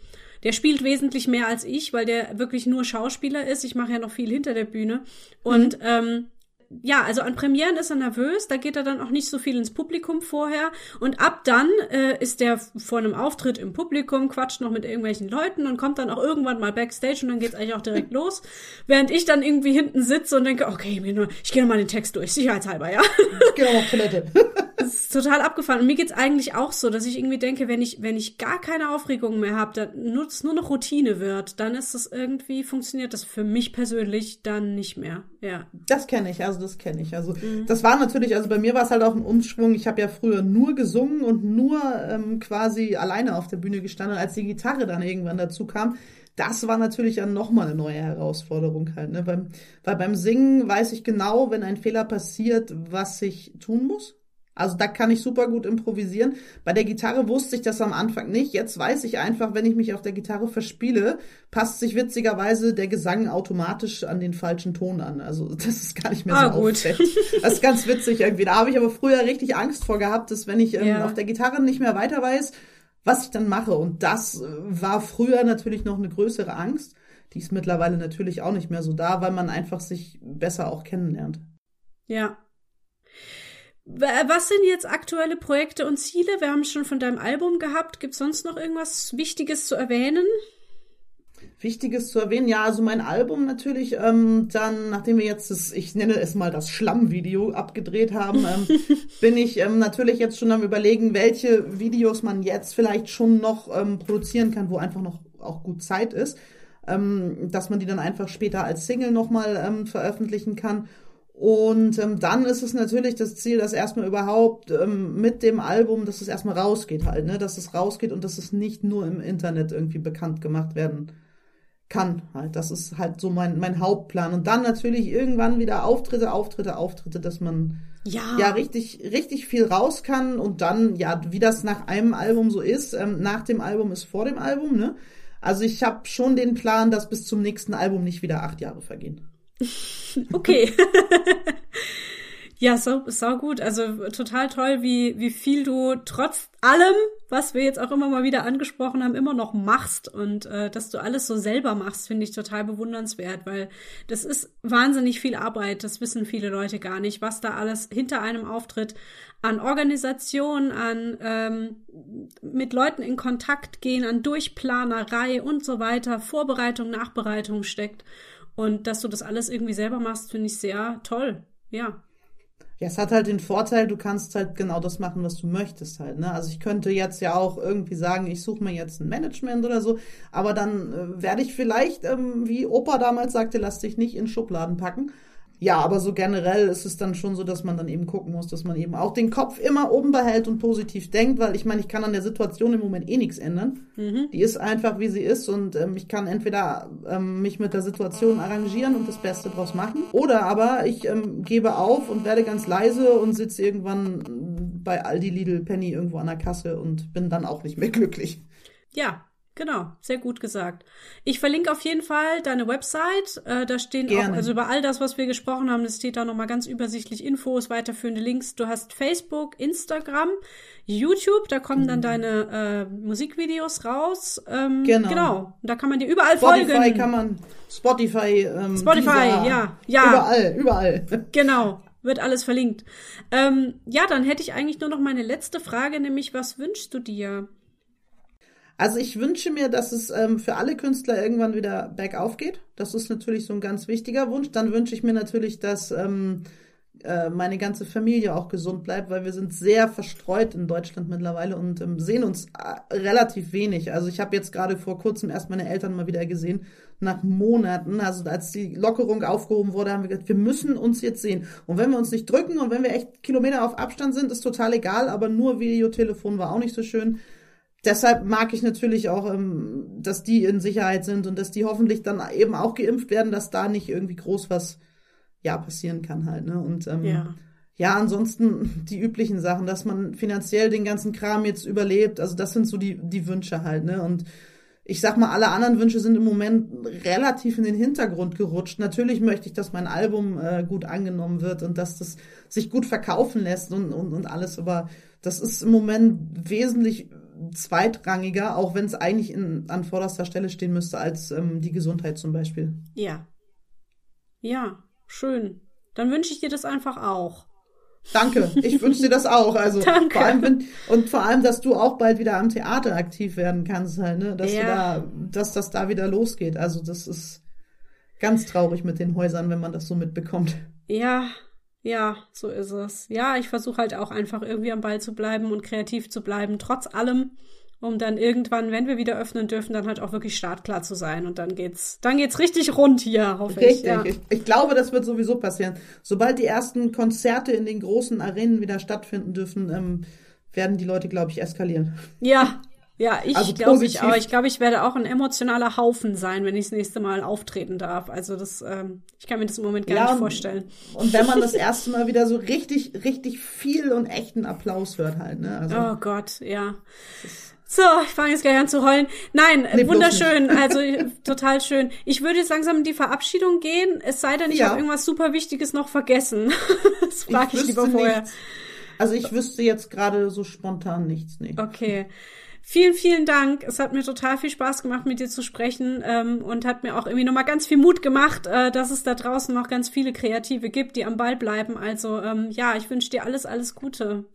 Der spielt wesentlich mehr als ich, weil der wirklich nur Schauspieler ist. Ich mache ja noch viel hinter der Bühne. Und mhm. ähm, ja, also an Premieren ist er nervös, da geht er dann auch nicht so viel ins Publikum vorher und ab dann äh, ist der vor einem Auftritt im Publikum, quatscht noch mit irgendwelchen Leuten und kommt dann auch irgendwann mal backstage und dann geht's eigentlich auch direkt los, während ich dann irgendwie hinten sitze und denke, okay, ich gehe mal den Text durch, sicherheitshalber, ja. Ich gehe noch mal auf Toilette. Das ist total abgefahren und mir geht's eigentlich auch so, dass ich irgendwie denke, wenn ich wenn ich gar keine Aufregung mehr habe, dann nur, nur noch Routine wird, dann ist das irgendwie funktioniert das für mich persönlich dann nicht mehr. Ja. Das kenne ich, also das kenne ich. Also mhm. das war natürlich, also bei mir war es halt auch ein Umschwung. Ich habe ja früher nur gesungen und nur ähm, quasi alleine auf der Bühne gestanden, als die Gitarre dann irgendwann dazu kam. Das war natürlich dann nochmal eine neue Herausforderung halt. Ne? Beim, weil beim Singen weiß ich genau, wenn ein Fehler passiert, was ich tun muss. Also da kann ich super gut improvisieren. Bei der Gitarre wusste ich das am Anfang nicht. Jetzt weiß ich einfach, wenn ich mich auf der Gitarre verspiele, passt sich witzigerweise der Gesang automatisch an den falschen Ton an. Also das ist gar nicht mehr ah, so gut. Das ist ganz witzig irgendwie. Da habe ich aber früher richtig Angst vor gehabt, dass wenn ich ähm, ja. auf der Gitarre nicht mehr weiter weiß, was ich dann mache. Und das äh, war früher natürlich noch eine größere Angst. Die ist mittlerweile natürlich auch nicht mehr so da, weil man einfach sich besser auch kennenlernt. Ja, was sind jetzt aktuelle Projekte und Ziele? Wir haben schon von deinem Album gehabt. Gibt es sonst noch irgendwas Wichtiges zu erwähnen? Wichtiges zu erwähnen, ja, also mein Album natürlich, ähm, dann, nachdem wir jetzt das, ich nenne es mal das Schlammvideo abgedreht haben, ähm, bin ich ähm, natürlich jetzt schon am überlegen, welche Videos man jetzt vielleicht schon noch ähm, produzieren kann, wo einfach noch auch gut Zeit ist, ähm, dass man die dann einfach später als Single nochmal ähm, veröffentlichen kann und ähm, dann ist es natürlich das Ziel, dass erstmal überhaupt ähm, mit dem Album, dass es erstmal rausgeht halt, ne? Dass es rausgeht und dass es nicht nur im Internet irgendwie bekannt gemacht werden kann halt. Das ist halt so mein, mein Hauptplan. Und dann natürlich irgendwann wieder Auftritte, Auftritte, Auftritte, dass man ja. ja richtig, richtig viel raus kann und dann, ja, wie das nach einem Album so ist, ähm, nach dem Album ist vor dem Album, ne? Also ich habe schon den Plan, dass bis zum nächsten Album nicht wieder acht Jahre vergehen. okay. ja, so, so gut. Also total toll, wie, wie viel du trotz allem, was wir jetzt auch immer mal wieder angesprochen haben, immer noch machst und äh, dass du alles so selber machst, finde ich total bewundernswert, weil das ist wahnsinnig viel Arbeit. Das wissen viele Leute gar nicht, was da alles hinter einem Auftritt an Organisation, an ähm, mit Leuten in Kontakt gehen, an Durchplanerei und so weiter, Vorbereitung, Nachbereitung steckt. Und dass du das alles irgendwie selber machst, finde ich sehr toll. Ja. Ja, es hat halt den Vorteil, du kannst halt genau das machen, was du möchtest halt. Ne? Also ich könnte jetzt ja auch irgendwie sagen, ich suche mir jetzt ein Management oder so, aber dann äh, werde ich vielleicht, ähm, wie Opa damals sagte, lass dich nicht in Schubladen packen ja, aber so generell ist es dann schon so, dass man dann eben gucken muss, dass man eben auch den Kopf immer oben behält und positiv denkt, weil ich meine, ich kann an der Situation im Moment eh nichts ändern. Mhm. Die ist einfach, wie sie ist und ähm, ich kann entweder ähm, mich mit der Situation arrangieren und das Beste draus machen oder aber ich ähm, gebe auf und werde ganz leise und sitze irgendwann bei Aldi, Lidl, Penny irgendwo an der Kasse und bin dann auch nicht mehr glücklich. Ja, Genau, sehr gut gesagt. Ich verlinke auf jeden Fall deine Website. Äh, da stehen Gerne. auch, also über all das, was wir gesprochen haben, das steht da nochmal ganz übersichtlich Infos, weiterführende Links. Du hast Facebook, Instagram, YouTube, da kommen dann mhm. deine äh, Musikvideos raus. Ähm, genau. genau. Da kann man dir überall Spotify folgen. kann man, Spotify, ähm, Spotify, Deezer, ja, ja. Überall, überall. Genau. Wird alles verlinkt. Ähm, ja, dann hätte ich eigentlich nur noch meine letzte Frage, nämlich was wünschst du dir? Also ich wünsche mir, dass es ähm, für alle Künstler irgendwann wieder bergauf geht. Das ist natürlich so ein ganz wichtiger Wunsch. Dann wünsche ich mir natürlich, dass ähm, äh, meine ganze Familie auch gesund bleibt, weil wir sind sehr verstreut in Deutschland mittlerweile und ähm, sehen uns äh, relativ wenig. Also ich habe jetzt gerade vor kurzem erst meine Eltern mal wieder gesehen, nach Monaten. Also als die Lockerung aufgehoben wurde, haben wir gesagt, wir müssen uns jetzt sehen. Und wenn wir uns nicht drücken und wenn wir echt Kilometer auf Abstand sind, ist total egal, aber nur Videotelefon war auch nicht so schön deshalb mag ich natürlich auch, ähm, dass die in Sicherheit sind und dass die hoffentlich dann eben auch geimpft werden, dass da nicht irgendwie groß was ja passieren kann halt. Ne? Und ähm, ja. ja, ansonsten die üblichen Sachen, dass man finanziell den ganzen Kram jetzt überlebt. Also das sind so die die Wünsche halt. Ne? Und ich sag mal, alle anderen Wünsche sind im Moment relativ in den Hintergrund gerutscht. Natürlich möchte ich, dass mein Album äh, gut angenommen wird und dass das sich gut verkaufen lässt und, und, und alles, aber das ist im Moment wesentlich zweitrangiger, auch wenn es eigentlich in, an vorderster Stelle stehen müsste als ähm, die Gesundheit zum Beispiel. Ja. Ja, schön. Dann wünsche ich dir das einfach auch. Danke, ich wünsche dir das auch. Also Danke. vor allem wenn, und vor allem, dass du auch bald wieder am Theater aktiv werden kannst, halt, ne? Dass Ja. du da, dass das da wieder losgeht. Also das ist ganz traurig mit den Häusern, wenn man das so mitbekommt. Ja, ja, so ist es. Ja, ich versuche halt auch einfach irgendwie am Ball zu bleiben und kreativ zu bleiben, trotz allem, um dann irgendwann, wenn wir wieder öffnen dürfen, dann halt auch wirklich startklar zu sein. Und dann geht's, dann geht's richtig rund hier, hoffe ich. Richtig. Ja. Ich, ich glaube, das wird sowieso passieren. Sobald die ersten Konzerte in den großen Arenen wieder stattfinden dürfen, ähm, werden die Leute, glaube ich, eskalieren. Ja, ja, ich Also glaube ich auch. Ich glaube, ich werde auch ein emotionaler Haufen sein, wenn ich das nächste Mal auftreten darf. Also das, ähm, ich kann mir das im Moment gar Ja, nicht vorstellen. Und wenn man das erste Mal wieder so richtig, richtig viel und echten Applaus hört halt, ne? Also, Oh Gott, ja. So, ich fange jetzt gleich an zu heulen. Nein, Nee, wunderschön, also total schön. Ich würde jetzt langsam in die Verabschiedung gehen, es sei denn, ich Ja. habe irgendwas super Wichtiges noch vergessen. das frage ich, wüsste lieber vorher. nichts. Also ich wüsste jetzt gerade so spontan nichts, nee. Okay. Vielen, vielen Dank. Es hat mir total viel Spaß gemacht, mit dir zu sprechen ähm, und hat mir auch irgendwie nochmal ganz viel Mut gemacht, äh, dass es da draußen noch ganz viele Kreative gibt, die am Ball bleiben. Also ähm, ja, ich wünsche dir alles, alles Gute.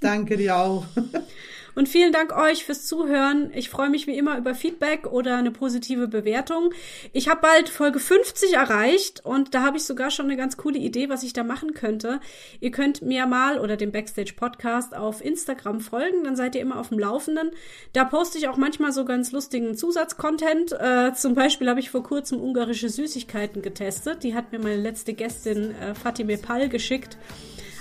Danke dir auch. Und vielen Dank euch fürs Zuhören. Ich freue mich wie immer über Feedback oder eine positive Bewertung. Ich habe bald Folge 50 erreicht und da habe ich sogar schon eine ganz coole Idee, was ich da machen könnte. Ihr könnt mir mal oder dem Backstage Podcast auf Instagram folgen, dann seid ihr immer auf dem Laufenden. Da poste ich auch manchmal so ganz lustigen Zusatzcontent. Äh, zum Beispiel habe ich vor kurzem ungarische Süßigkeiten getestet. Die hat mir meine letzte Gästin äh, Fatime Pall geschickt.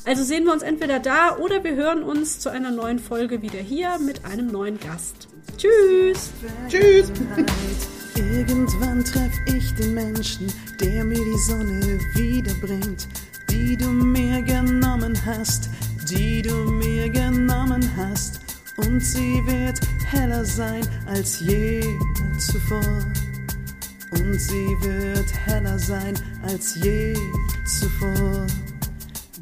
Also sehen wir uns entweder da oder wir hören uns zu einer neuen Folge wieder hier mit einem neuen Gast. Tschüss! Tschüss. Irgendwann treff ich den Menschen, der mir die Sonne wiederbringt, die du mir genommen hast, die du mir genommen hast. Und sie wird heller sein als je zuvor. Und sie wird heller sein als je zuvor.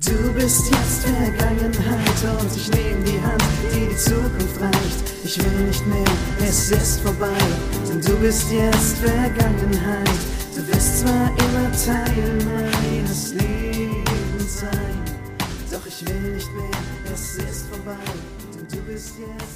Du bist jetzt Vergangenheit und ich nehme die Hand, die die Zukunft reicht. Ich will nicht mehr, es ist vorbei, denn du bist jetzt Vergangenheit. Du wirst zwar immer Teil meines Lebens sein, doch ich will nicht mehr, es ist vorbei, denn du bist jetzt.